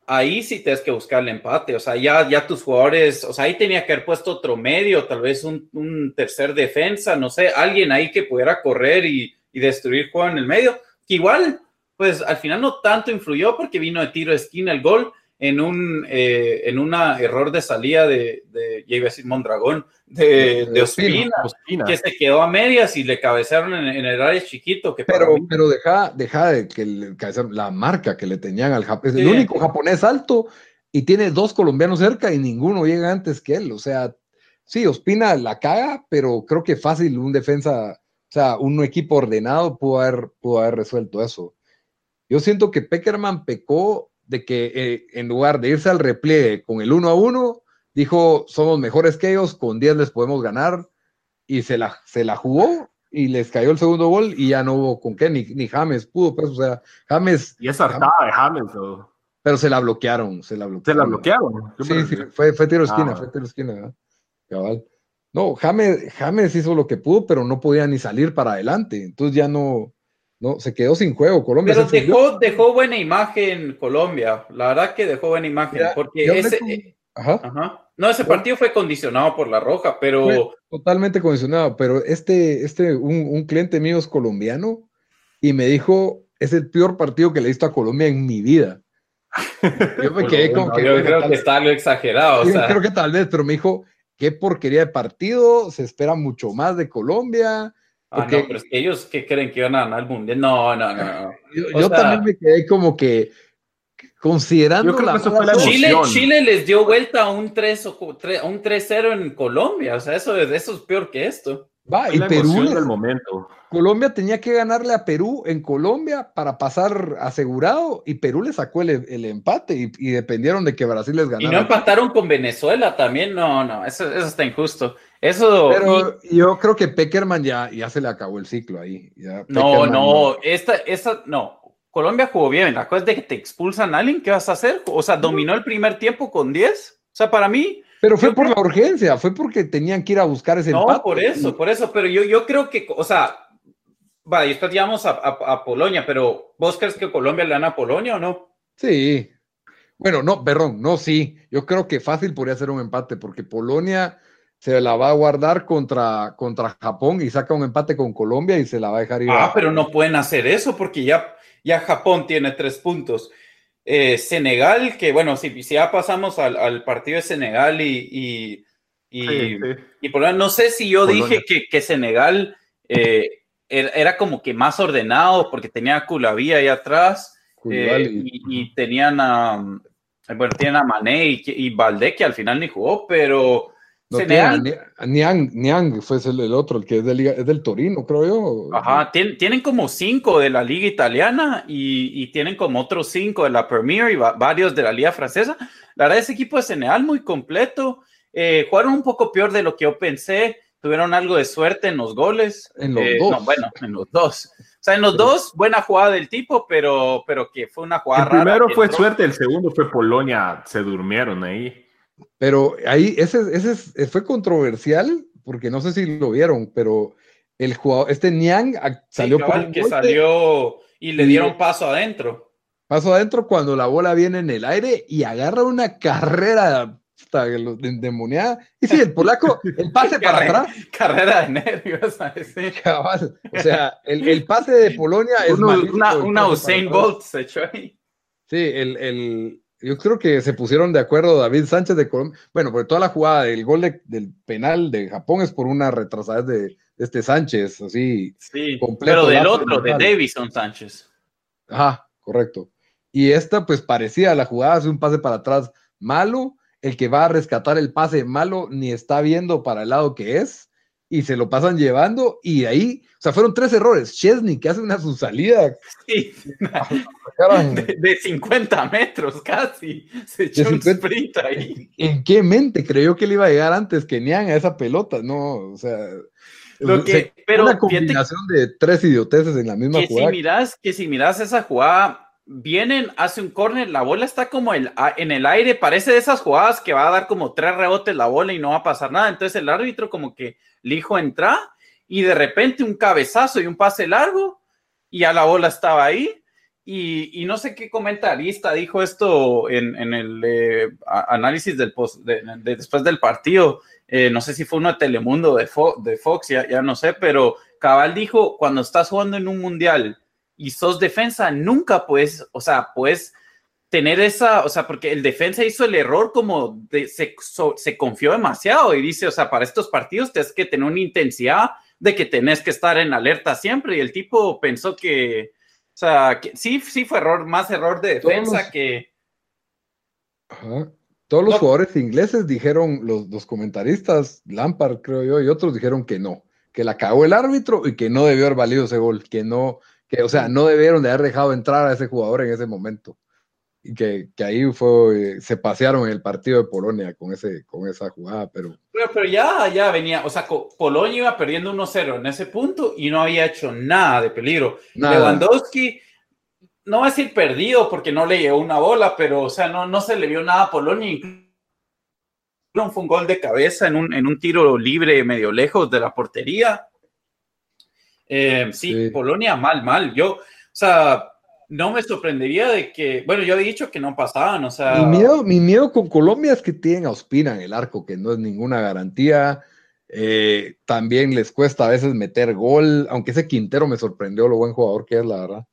Speaker 3: ahí sí tienes que buscar el empate. O sea, ya, ya tus jugadores, o sea, ahí tenía que haber puesto otro medio, tal vez un, un tercer defensa, no sé, alguien ahí que pudiera correr y, y destruir juego en el medio. Que igual pues al final no tanto influyó porque vino de tiro de esquina el gol en un eh, en una error de salida de, de ya iba a decir Mondragón, de, de Ospina, que se quedó a medias y le cabecearon en, el área chiquito. Que
Speaker 1: pero, pero deja, deja de que le la marca que le tenían al japonés, el único japonés alto y tiene dos colombianos cerca y ninguno llega antes que él. O sea, sí, Ospina la caga, pero creo que fácil un defensa, o sea, un equipo ordenado pudo haber, pudo haber resuelto eso. Yo siento que Peckerman pecó de que eh, en lugar de irse al repliegue con el 1 a 1, dijo, somos mejores que ellos, con 10 les podemos ganar, y se la, se la jugó y les cayó el segundo gol y ya no hubo con qué, ni, ni James pudo, pues, o sea, James.
Speaker 2: Y esa hartada de James,
Speaker 1: Pero se la bloquearon, se la bloquearon.
Speaker 2: Se la bloquearon.
Speaker 1: Sí, sí, fue, fue tiro esquina, ah. fue tiro esquina, ¿verdad? Cabal. No, James, James hizo lo que pudo, pero no podía ni salir para adelante. Entonces ya no, no, se quedó sin juego. Colombia
Speaker 3: pero dejó, dejó, buena imagen Colombia. La verdad que dejó buena imagen. porque ese. Eh, ajá. Ajá. No, ese partido fue condicionado por la roja, pero.
Speaker 1: totalmente condicionado, pero este, este, un, un, cliente mío es colombiano y me dijo: es el peor partido que le he visto a Colombia en mi vida.
Speaker 3: Yo me [LAUGHS] quedé con que. Yo creo que está algo exagerado.
Speaker 1: Yo creo que tal vez, pero me dijo: qué porquería de partido, se espera mucho más de Colombia.
Speaker 3: Ah, no, pero es que ellos que creen que van a ganar el mundial. No, no, no. [LAUGHS]
Speaker 1: Yo, también me quedé como que considerando. Yo
Speaker 3: creo que eso fue la Chile, Chile les dio vuelta a un 3 o un 3-0 en Colombia. O sea, eso, eso es peor que esto.
Speaker 1: Va, y Perú. El momento. Colombia tenía que ganarle a Perú en Colombia para pasar asegurado y Perú le sacó el, empate y, dependieron de que Brasil les ganara.
Speaker 3: Y no empataron con Venezuela también, no, no, eso, eso está injusto. Eso.
Speaker 1: Pero yo creo que Peckerman ya, ya se le acabó el ciclo ahí.
Speaker 3: no, no, esta, esta, no. Colombia jugó bien. La cosa es de que te expulsan a alguien, ¿qué vas a hacer? O sea, dominó el primer tiempo con 10. O sea, para mí,
Speaker 1: pero fue por la urgencia, fue porque tenían que ir a buscar ese
Speaker 3: no, por eso, por eso, pero yo, yo creo que, o sea, va, y después llegamos a, a, Polonia, pero ¿vos crees que Colombia le gana a Polonia o no?
Speaker 1: Sí. Bueno, no, perdón, no, sí. Yo creo que fácil podría ser un empate, porque Polonia se la va a guardar contra, contra Japón y saca un empate con Colombia y se la va a dejar ir.
Speaker 3: Ah, pero no pueden hacer eso porque ya, ya Japón tiene tres puntos. Eh, Senegal, que bueno, si, si ya pasamos al, partido de Senegal y, y, y, por no sé si yo dije que, que Senegal eh, era, como que más ordenado porque tenía a Culavía ahí atrás eh, y, tenían a, bueno, tienen a Mané y, y Valdé que al final ni jugó, pero
Speaker 1: no, Niang, Niang fue el, otro, el que es, del Torino, creo yo.
Speaker 3: Ajá, tienen como cinco de la liga italiana y, tienen como otros cinco de la Premier y varios de la liga francesa. La verdad, ese equipo de Senegal muy completo. Eh, jugaron un poco peor de lo que yo pensé. Tuvieron algo de suerte en los goles.
Speaker 1: En los eh, dos.
Speaker 3: bueno, en los dos. O sea, en los dos, buena jugada del tipo, pero, pero que fue una jugada
Speaker 2: el primero fue suerte, el segundo fue Polonia, se durmieron ahí.
Speaker 1: Pero ahí, ese, ese fue controversial, porque no sé si lo vieron, pero el jugador, este Niang salió
Speaker 3: por que salió y le dieron paso adentro.
Speaker 1: Paso adentro cuando la bola viene en el aire y agarra una carrera endemoniada. Y sí, el polaco, el pase [LAUGHS] para atrás.
Speaker 3: Carrera de nervios, [LAUGHS]
Speaker 1: O sea, el, el, pase de Polonia es
Speaker 3: una, una Usain Bolt se echó ahí.
Speaker 1: Sí, el, el, yo creo que se pusieron de acuerdo David Sánchez de Colombia. Bueno, porque toda la jugada del gol del penal de Japón es por una retrasada de, este Sánchez, así.
Speaker 3: Sí, pero del otro, de Davison Sánchez.
Speaker 1: Ajá, correcto. Y esta, pues parecía la jugada, hace un pase para atrás malo. El que va a rescatar el pase malo ni está viendo para el lado que es y se lo pasan llevando y ahí, o sea, fueron tres errores. Chesney que hace una su salida.
Speaker 3: Sí, [LAUGHS] de, 50 metros casi. Se echó un sprint ahí.
Speaker 1: ¿En qué mente creyó que le iba a llegar antes que Nian a esa pelota? No, o sea.
Speaker 3: Lo que, pero
Speaker 1: una combinación de tres idioteces en la misma
Speaker 3: que
Speaker 1: jugada.
Speaker 3: Si miras, que si miras esa jugada, vienen, hace un córner, la bola está como en el aire, parece de esas jugadas que va a dar como tres rebotes la bola y no va a pasar nada. Entonces el árbitro como que le dijo entrar y de repente un cabezazo y un pase largo y ya la bola estaba ahí. Y, no sé qué comentarista dijo esto en, el eh, análisis del post, de, después del partido. Eh, no sé si fue uno de Telemundo de, de Fox, ya, ya no sé, pero Cabal dijo, cuando estás jugando en un mundial y sos defensa, nunca puedes, o sea, puedes tener esa, o sea, porque el defensa hizo el error como de, se, se, confió demasiado y dice, o sea, para estos partidos tienes que tener una intensidad de que tenés que estar en alerta siempre y el tipo pensó que, o sea, que sí, sí fue error, más error de defensa que...
Speaker 1: Ajá. Todos los jugadores ingleses dijeron, los, los comentaristas, Lampard creo yo, y otros dijeron que no, que la cagó el árbitro y que no debió haber valido ese gol, que no, que, o sea, no debieron de haber dejado entrar a ese jugador en ese momento. y que, que, ahí fue, se pasearon en el partido de Polonia con, ese, con esa jugada, pero...
Speaker 3: pero... Pero, ya, ya venía, o sea, Polonia iba perdiendo 1-0 en ese punto y no había hecho nada de peligro. Lewandowski, no va a decir perdido porque no le llegó una bola, pero, o sea, no, no se le vio nada a Polonia. Fue un gol de cabeza en un, en un tiro libre medio lejos de la portería. Eh, sí, sí, Polonia mal, mal. Yo, o sea, no me sorprendería de que, bueno, yo he dicho que no pasaban, o sea.
Speaker 1: Mi miedo, mi miedo con Colombia es que tienen a Ospina en el arco, que no es ninguna garantía. Eh, también les cuesta a veces meter gol, aunque ese Quintero me sorprendió lo buen jugador que es, la verdad.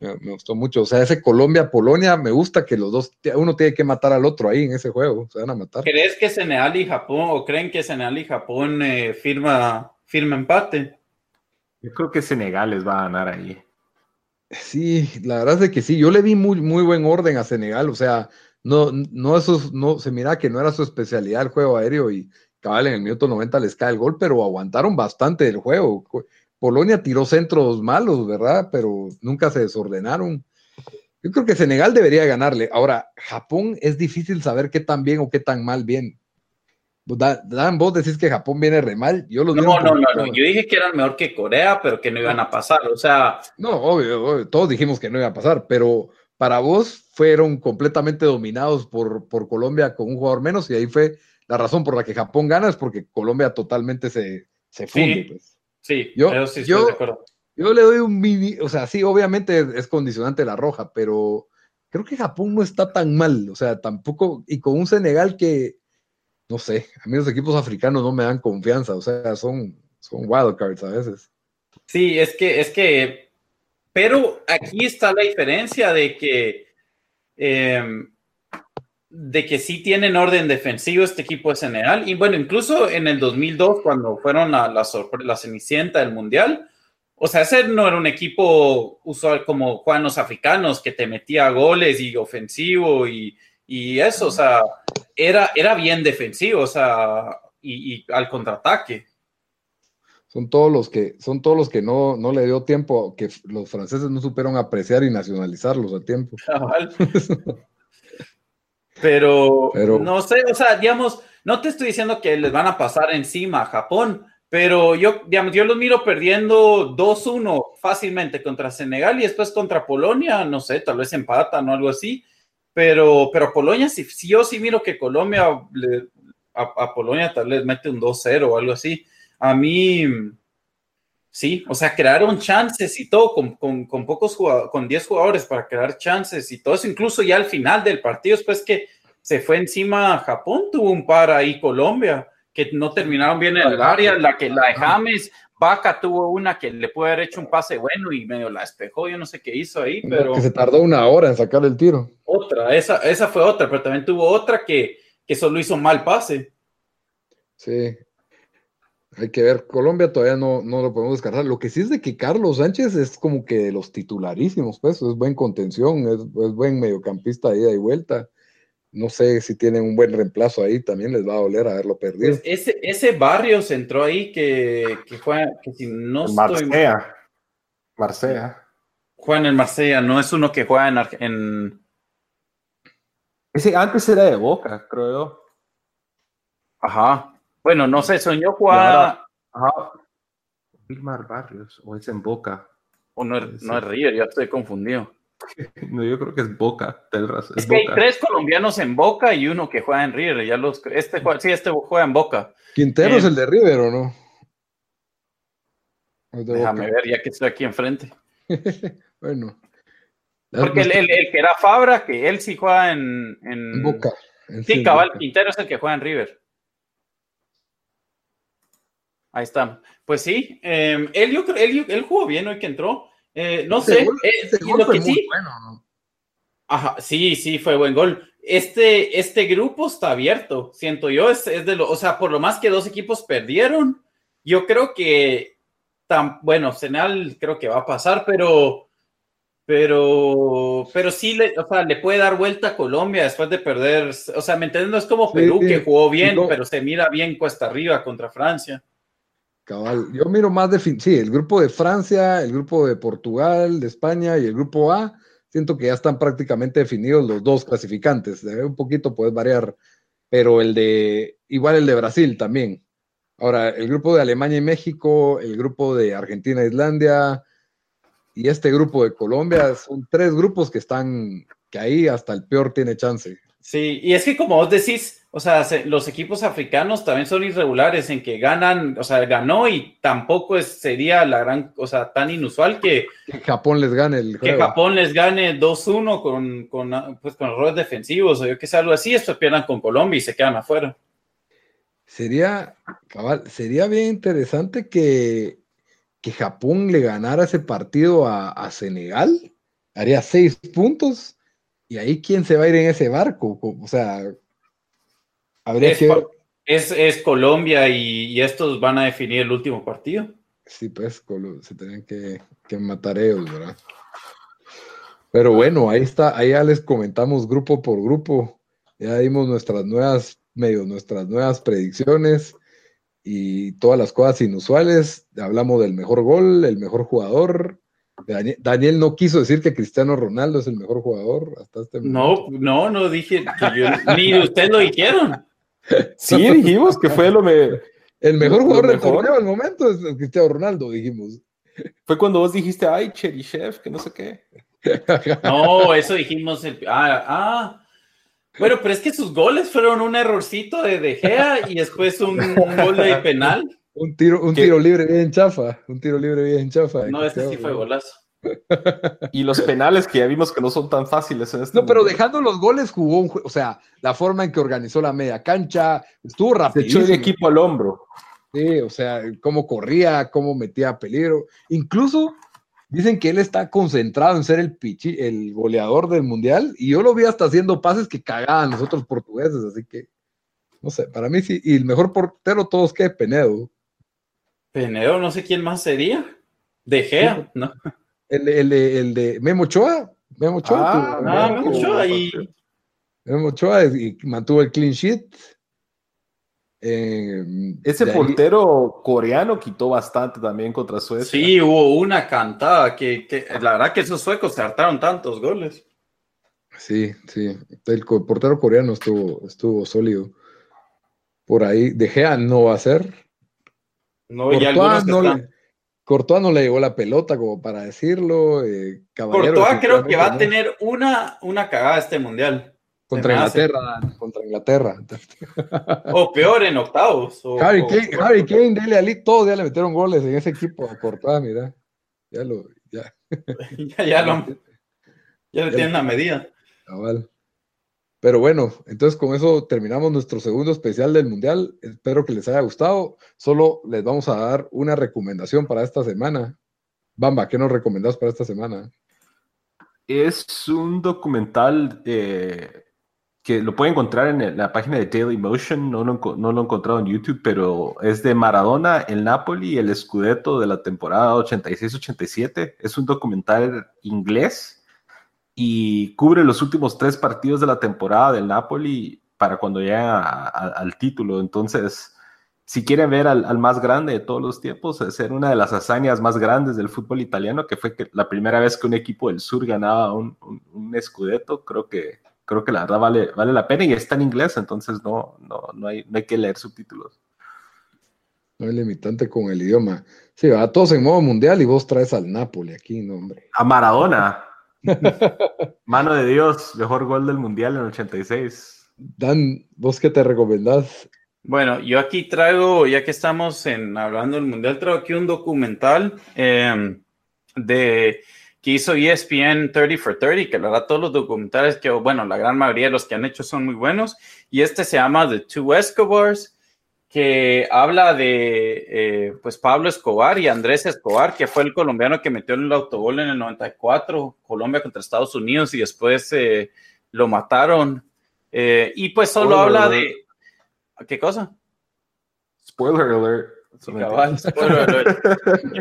Speaker 1: Me, gustó mucho. O sea, ese Colombia-Polonia, me gusta que los dos, uno tiene que matar al otro ahí en ese juego, se van a matar.
Speaker 3: ¿Crees que Senegal y Japón, o creen que Senegal y Japón eh, firma, firma empate?
Speaker 2: Yo creo que Senegal les va a ganar ahí.
Speaker 1: Sí, la verdad es que sí, yo le vi muy, muy buen orden a Senegal, o sea, no, no, eso, no, se mira que no era su especialidad el juego aéreo y cabal en el minuto 90 les cae el gol, pero aguantaron bastante el juego. Polonia tiró centros malos, ¿verdad? Pero nunca se desordenaron. Yo creo que Senegal debería ganarle. Ahora, Japón es difícil saber qué tan bien o qué tan mal bien. Dan, vos decís que Japón viene re mal. Yo
Speaker 3: no, no, no, no, Yo dije que eran mejor que Corea, pero que no iban a pasar. O sea.
Speaker 1: No, obvio, todos dijimos que no iba a pasar, pero para vos fueron completamente dominados por, por Colombia con un jugador menos, y ahí fue la razón por la que Japón gana, es porque Colombia totalmente se, se funde.
Speaker 3: Sí, pues. sí yo, sí
Speaker 1: yo, de acuerdo. Yo le doy un mini, o sea, sí, obviamente es condicionante la roja, pero creo que Japón no está tan mal, o sea, tampoco, y con un Senegal que no sé, a mí los equipos africanos no me dan confianza, o sea, son, son wildcards a veces.
Speaker 3: Sí, es que, es que, pero aquí está la diferencia de que, em, de que sí tienen orden defensivo este equipo de Senegal, y bueno, incluso en el 2002, cuando fueron a la, la cenicienta del Mundial, o sea, ese no era un equipo usual como juegan los africanos, que te metía goles y ofensivo y, y eso, o sea, era, era bien defensivo, o sea, y, al contraataque.
Speaker 1: Son todos los que, son todos los que no, no le dio tiempo, que los franceses no supieron apreciar y nacionalizarlos a tiempo. [LAUGHS]
Speaker 3: pero, pero, no sé, o sea, digamos, no te estoy diciendo que les van a pasar encima a Japón, pero yo, digamos, yo los miro perdiendo 2-1 fácilmente contra Senegal y después contra Polonia, no sé, tal vez empatan o algo así. Pero, pero Polonia, si, si yo sí miro que Colombia a, Polonia tal vez mete un 2-0 o algo así. A mí, sí, o sea, crearon chances y todo con, con, con pocos jugadores, con 10 jugadores para crear chances y todo eso, incluso ya al final del partido, después que se fue encima Japón, tuvo un par ahí Colombia que no terminaron bien en el área, la que la de James Vaca tuvo una que le puede haber hecho un pase bueno y medio la despejó, yo no sé qué hizo ahí, pero...
Speaker 1: Que se tardó una hora en sacar el tiro.
Speaker 3: Otra, esa, esa fue otra, pero también tuvo otra que, que solo hizo mal pase.
Speaker 1: Sí. Hay que ver, Colombia todavía no, no lo podemos descartar. Lo que sí es de que Carlos Sánchez es como que de los titularísimos, pues, es buen contención, es, es buen mediocampista de ida y vuelta no sé si tienen un buen reemplazo ahí, también les va a doler haberlo perdido. Pues
Speaker 3: ese, ese barrio se entró ahí que, que juega, que si no
Speaker 2: Marsella. Marsella.
Speaker 3: Juega en el Marsella, no es uno que juega en, en...
Speaker 2: Ese antes era de Boca, creo yo.
Speaker 3: Ajá. Bueno, no sé, soñó jugar. Ajá.
Speaker 2: Wilmar Barrios, o es en Boca.
Speaker 3: O no es, no es River, ya estoy confundido. [LAUGHS]
Speaker 2: No, yo creo que es Boca.
Speaker 3: Es, que hay tres colombianos en Boca y uno que juega en River. Ya los, este, sí, este juega en Boca.
Speaker 1: ¿Quintero es eh, el de River o no?
Speaker 3: déjame ver, ya que estoy aquí enfrente. [LAUGHS]
Speaker 1: bueno.
Speaker 3: Porque el, que era Fabra, que él sí juega en, en...
Speaker 1: Boca.
Speaker 3: sí, cabal, Quintero es el que juega en River. Ahí está. Pues sí, eh, él, yo, él, él jugó bien hoy que entró. Eh, no sé, eh, lo que sí. Ajá, sí, sí, fue buen gol. Este, este grupo está abierto, siento yo, es, de lo, o sea, por lo más que dos equipos perdieron, yo creo que, tan, bueno, Senal creo que va a pasar, pero, pero, pero sí, le, o sea, le puede dar vuelta a Colombia después de perder, o sea, ¿me entiendes? No es como Perú que jugó bien, pero se mira bien cuesta arriba contra Francia.
Speaker 1: Cabal, yo miro más de, sí, el grupo de Francia, el grupo de Portugal, de España y el grupo A, siento que ya están prácticamente definidos los dos clasificantes. Un poquito puedes variar, pero el de, igual el de Brasil también. Ahora, el grupo de Alemania y México, el grupo de Argentina e Islandia y este grupo de Colombia son tres grupos que están, que ahí hasta el peor tiene chance.
Speaker 3: Sí, y es que como vos decís, o sea, los equipos africanos también son irregulares en que ganan, o sea, ganó y tampoco es, sería la gran, o sea, tan inusual que,
Speaker 1: que Japón les gane el
Speaker 3: Que Japón les gane 2-1 con, con, pues, con errores defensivos o yo que sé, algo así, después pierdan con Colombia y se quedan afuera.
Speaker 1: Sería, cabal, sería bien interesante que, que Japón le ganara ese partido a, a Senegal, haría seis puntos ¿Y ahí quién se va a ir en ese barco? O sea,
Speaker 3: habría es, que... Es, es Colombia y, estos van a definir el último partido.
Speaker 1: Sí, pues se tenían que, matar ellos, ¿verdad? Pero bueno, ahí está, ahí ya les comentamos grupo por grupo. Ya dimos nuestras nuevas, medio nuestras nuevas predicciones y todas las cosas inusuales. Hablamos del mejor gol, el mejor jugador, Daniel, no quiso decir que Cristiano Ronaldo es el mejor jugador hasta este
Speaker 3: momento. No, no, no dije, ni ustedes lo dijeron.
Speaker 2: Sí, dijimos que fue lo me,
Speaker 1: el mejor jugador del torneo al momento es Cristiano Ronaldo, dijimos.
Speaker 2: Fue cuando vos dijiste, ay, Cherichev, que no sé qué.
Speaker 3: No, eso dijimos. ah, ah, bueno, pero es que sus goles fueron un errorcito de De Gea y después un gol de penal.
Speaker 1: Un tiro, un tiro libre bien chafa, un tiro libre bien chafa.
Speaker 3: No, este sí fue golazo. [LAUGHS]
Speaker 2: y los penales que ya vimos que no son tan fáciles en este
Speaker 1: No, pero dejando los goles jugó un o sea, la forma en que organizó la media cancha, estuvo rápido.
Speaker 2: Se echó el equipo al hombro.
Speaker 1: Sí, o sea, cómo corría, cómo metía peligro. Incluso dicen que él está concentrado en ser el pichi, el goleador del mundial, y yo lo vi hasta haciendo pases que cagaban los otros portugueses, así que no sé, para mí sí, y el mejor portero todos que Penedo.
Speaker 3: Penedo, no sé quién más sería. De Gea, ¿no?
Speaker 1: El, el, el, de Memo Ochoa. Memo Ochoa.
Speaker 3: Ah, ah Memo Ochoa y...
Speaker 1: Memo Ochoa y mantuvo el clean sheet.
Speaker 2: Eh, Ese portero coreano quitó bastante también contra Suecia.
Speaker 3: Sí, hubo una cantada que, que, la verdad que esos suecos se hartaron tantos goles.
Speaker 1: Sí, sí. El portero coreano estuvo, estuvo sólido. Por ahí, De Gea no va a ser.
Speaker 3: No, Courtois,
Speaker 1: no le, Courtois no le llegó la pelota como para decirlo. Eh,
Speaker 3: Courtois creo que va a tener una, una cagada este mundial.
Speaker 1: Contra Inglaterra, contra Inglaterra.
Speaker 3: O peor en octavos.
Speaker 1: Harry, Kane, Dele Ali, todos ya le metieron goles en ese equipo a Courtois, mira. Ya lo, ya. [LAUGHS]
Speaker 3: ya, ya, lo, ya le tienen la medida.
Speaker 1: Cabal. Pero bueno, entonces con eso terminamos nuestro segundo especial del Mundial. Espero que les haya gustado. Solo les vamos a dar una recomendación para esta semana. Bamba, ¿qué nos recomendás para esta semana?
Speaker 2: Es un documental eh, que lo pueden encontrar en la página de Daily Motion. No lo, no lo he encontrado en YouTube, pero es de Maradona, el Napoli el Scudetto de la temporada 86-87. Es un documental inglés y cubre los últimos tres partidos de la temporada del Napoli para cuando llega al título. Entonces, si quieren ver al, más grande de todos los tiempos, ser una de las hazañas más grandes del fútbol italiano, que fue que la primera vez que un equipo del sur ganaba un, un, scudetto, creo que, creo que la verdad vale, vale la pena y está en inglés, entonces no, no, no, hay, no hay que leer subtítulos.
Speaker 1: No hay limitante con el idioma. Sí, va todos en modo mundial y vos traes al Napoli aquí, no, hombre.
Speaker 2: A Maradona. [LAUGHS] Mano de Dios, mejor gol del Mundial en 86.
Speaker 1: Dan, ¿vos qué te recomendás?
Speaker 3: Bueno, yo aquí traigo, ya que estamos en, hablando del Mundial, traigo aquí un documental em, de que hizo ESPN 30 for 30, que la verdad todos los documentales que, bueno, la gran mayoría de los que han hecho son muy buenos, y este se llama The Two Escobars, que habla de eh, pues Pablo Escobar y Andrés Escobar, que fue el colombiano que metió el autogol en el 94, Colombia contra Estados Unidos, y después eh, lo mataron. Eh, y pues solo habla de... ¿Qué cosa?
Speaker 2: Spoiler alert.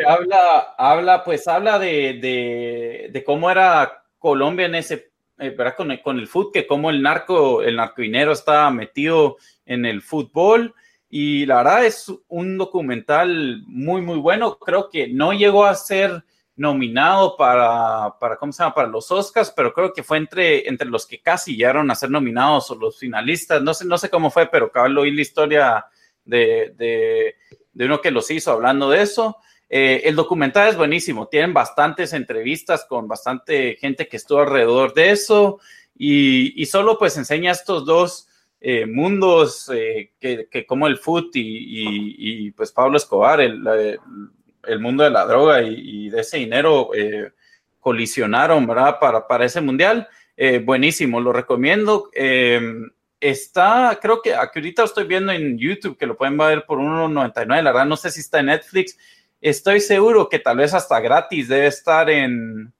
Speaker 3: habla, habla, pues habla de, de, cómo era Colombia en ese, ¿verdad? Con el, con el fútbol, que cómo el narco, el narcoinero estaba metido en el fútbol y la verdad es un documental muy, muy bueno. Creo que no llegó a ser nominado para, para, ¿cómo se llama? Para los Oscars, pero creo que fue entre, entre los que casi llegaron a ser nominados o los finalistas. No sé, no sé cómo fue, pero acabo de oír la historia de, de, de, uno que los hizo hablando de eso. Eh, el documental es buenísimo, tienen bastantes entrevistas con bastante gente que estuvo alrededor de eso y, y solo pues enseña estos dos eh, mundos eh, que, que, como el foot y, y, y, pues Pablo Escobar, el, el mundo de la droga y, de ese dinero eh, colisionaron, ¿verdad? Para, para ese mundial. Eh, buenísimo, lo recomiendo. Eh, está, creo que aquí ahorita estoy viendo en YouTube que lo pueden ver por 1.99, la verdad no sé si está en Netflix. Estoy seguro que tal vez hasta gratis debe estar en,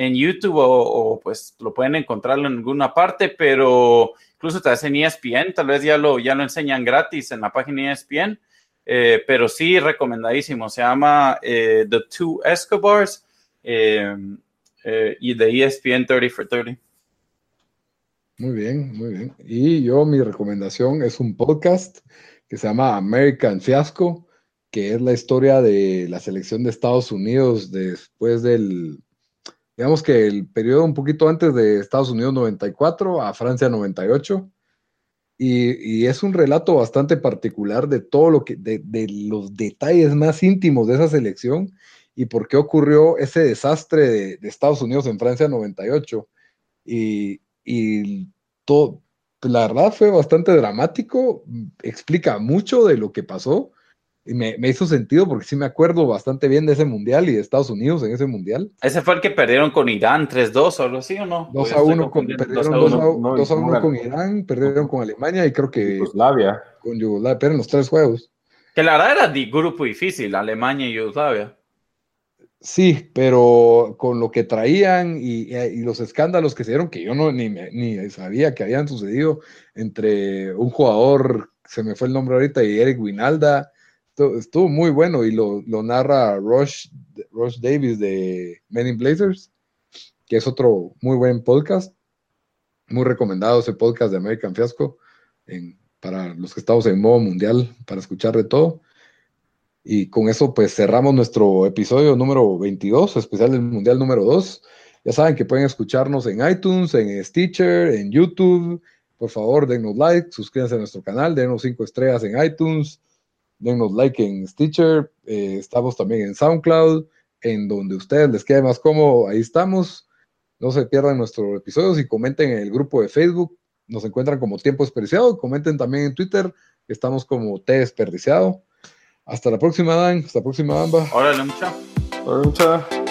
Speaker 3: en YouTube o, o, pues lo pueden encontrar en alguna parte, pero incluso tal vez en ESPN, tal vez ya lo, ya lo enseñan gratis en la página ESPN. Eh, pero sí, recomendadísimo. Se llama eh, The Two Escobars eh, eh y de ESPN 30 for 30.
Speaker 1: Muy bien, muy bien. Y yo, mi recomendación es un podcast que se llama American Fiasco, que es la historia de la selección de Estados Unidos después del, digamos que el periodo un poquito antes de Estados Unidos 94 a Francia 98 y, y, es un relato bastante particular de todo lo que, de, de, los detalles más íntimos de esa selección y por qué ocurrió ese desastre de, de Estados Unidos en Francia 98. Y, y todo, la verdad fue bastante dramático, explica mucho de lo que pasó y me, me, hizo sentido porque sí me acuerdo bastante bien de ese mundial y de Estados Unidos en ese mundial.
Speaker 3: Ese fue el que perdieron con Irán 3-2 o algo así, ¿o no?
Speaker 1: 2 a 1 con, perdieron 2 a 1, 2 a 1 con Irán, perdieron con Alemania y creo que
Speaker 2: Yugoslavia.
Speaker 1: Con Yugoslavia, pero en los tres juegos.
Speaker 3: Que la verdad era de grupo difícil, Alemania y Yugoslavia.
Speaker 1: Sí, pero con lo que traían y, y, los escándalos que se dieron, que yo no ni, ni sabía que habían sucedido entre un jugador, se me fue el nombre ahorita, y Eric Winalda, estuvo muy bueno y lo, lo narra Rush, Rush, Davis de Men in Blazers, que es otro muy buen podcast. Muy recomendado ese podcast de American Fiasco en, para los que estamos en modo mundial para escuchar de todo. Y con eso pues cerramos nuestro episodio número 22, especial del Mundial número 2. Ya saben que pueden escucharnos en iTunes, en Stitcher, en YouTube. Por favor, denos like, suscríbanse a nuestro canal, denos cinco estrellas en iTunes denos like en Stitcher, eh, estamos también en SoundCloud, en donde ustedes les quede más cómodo, ahí estamos. No se pierdan nuestros episodios y comenten en el grupo de Facebook. Nos encuentran como Tiempo Desperdiciado. Comenten también en Twitter, estamos como T Desperdiciado. Hasta la próxima, Dan. Hasta la próxima, Amba.
Speaker 3: Órale, mucha.
Speaker 2: Órale, mucha.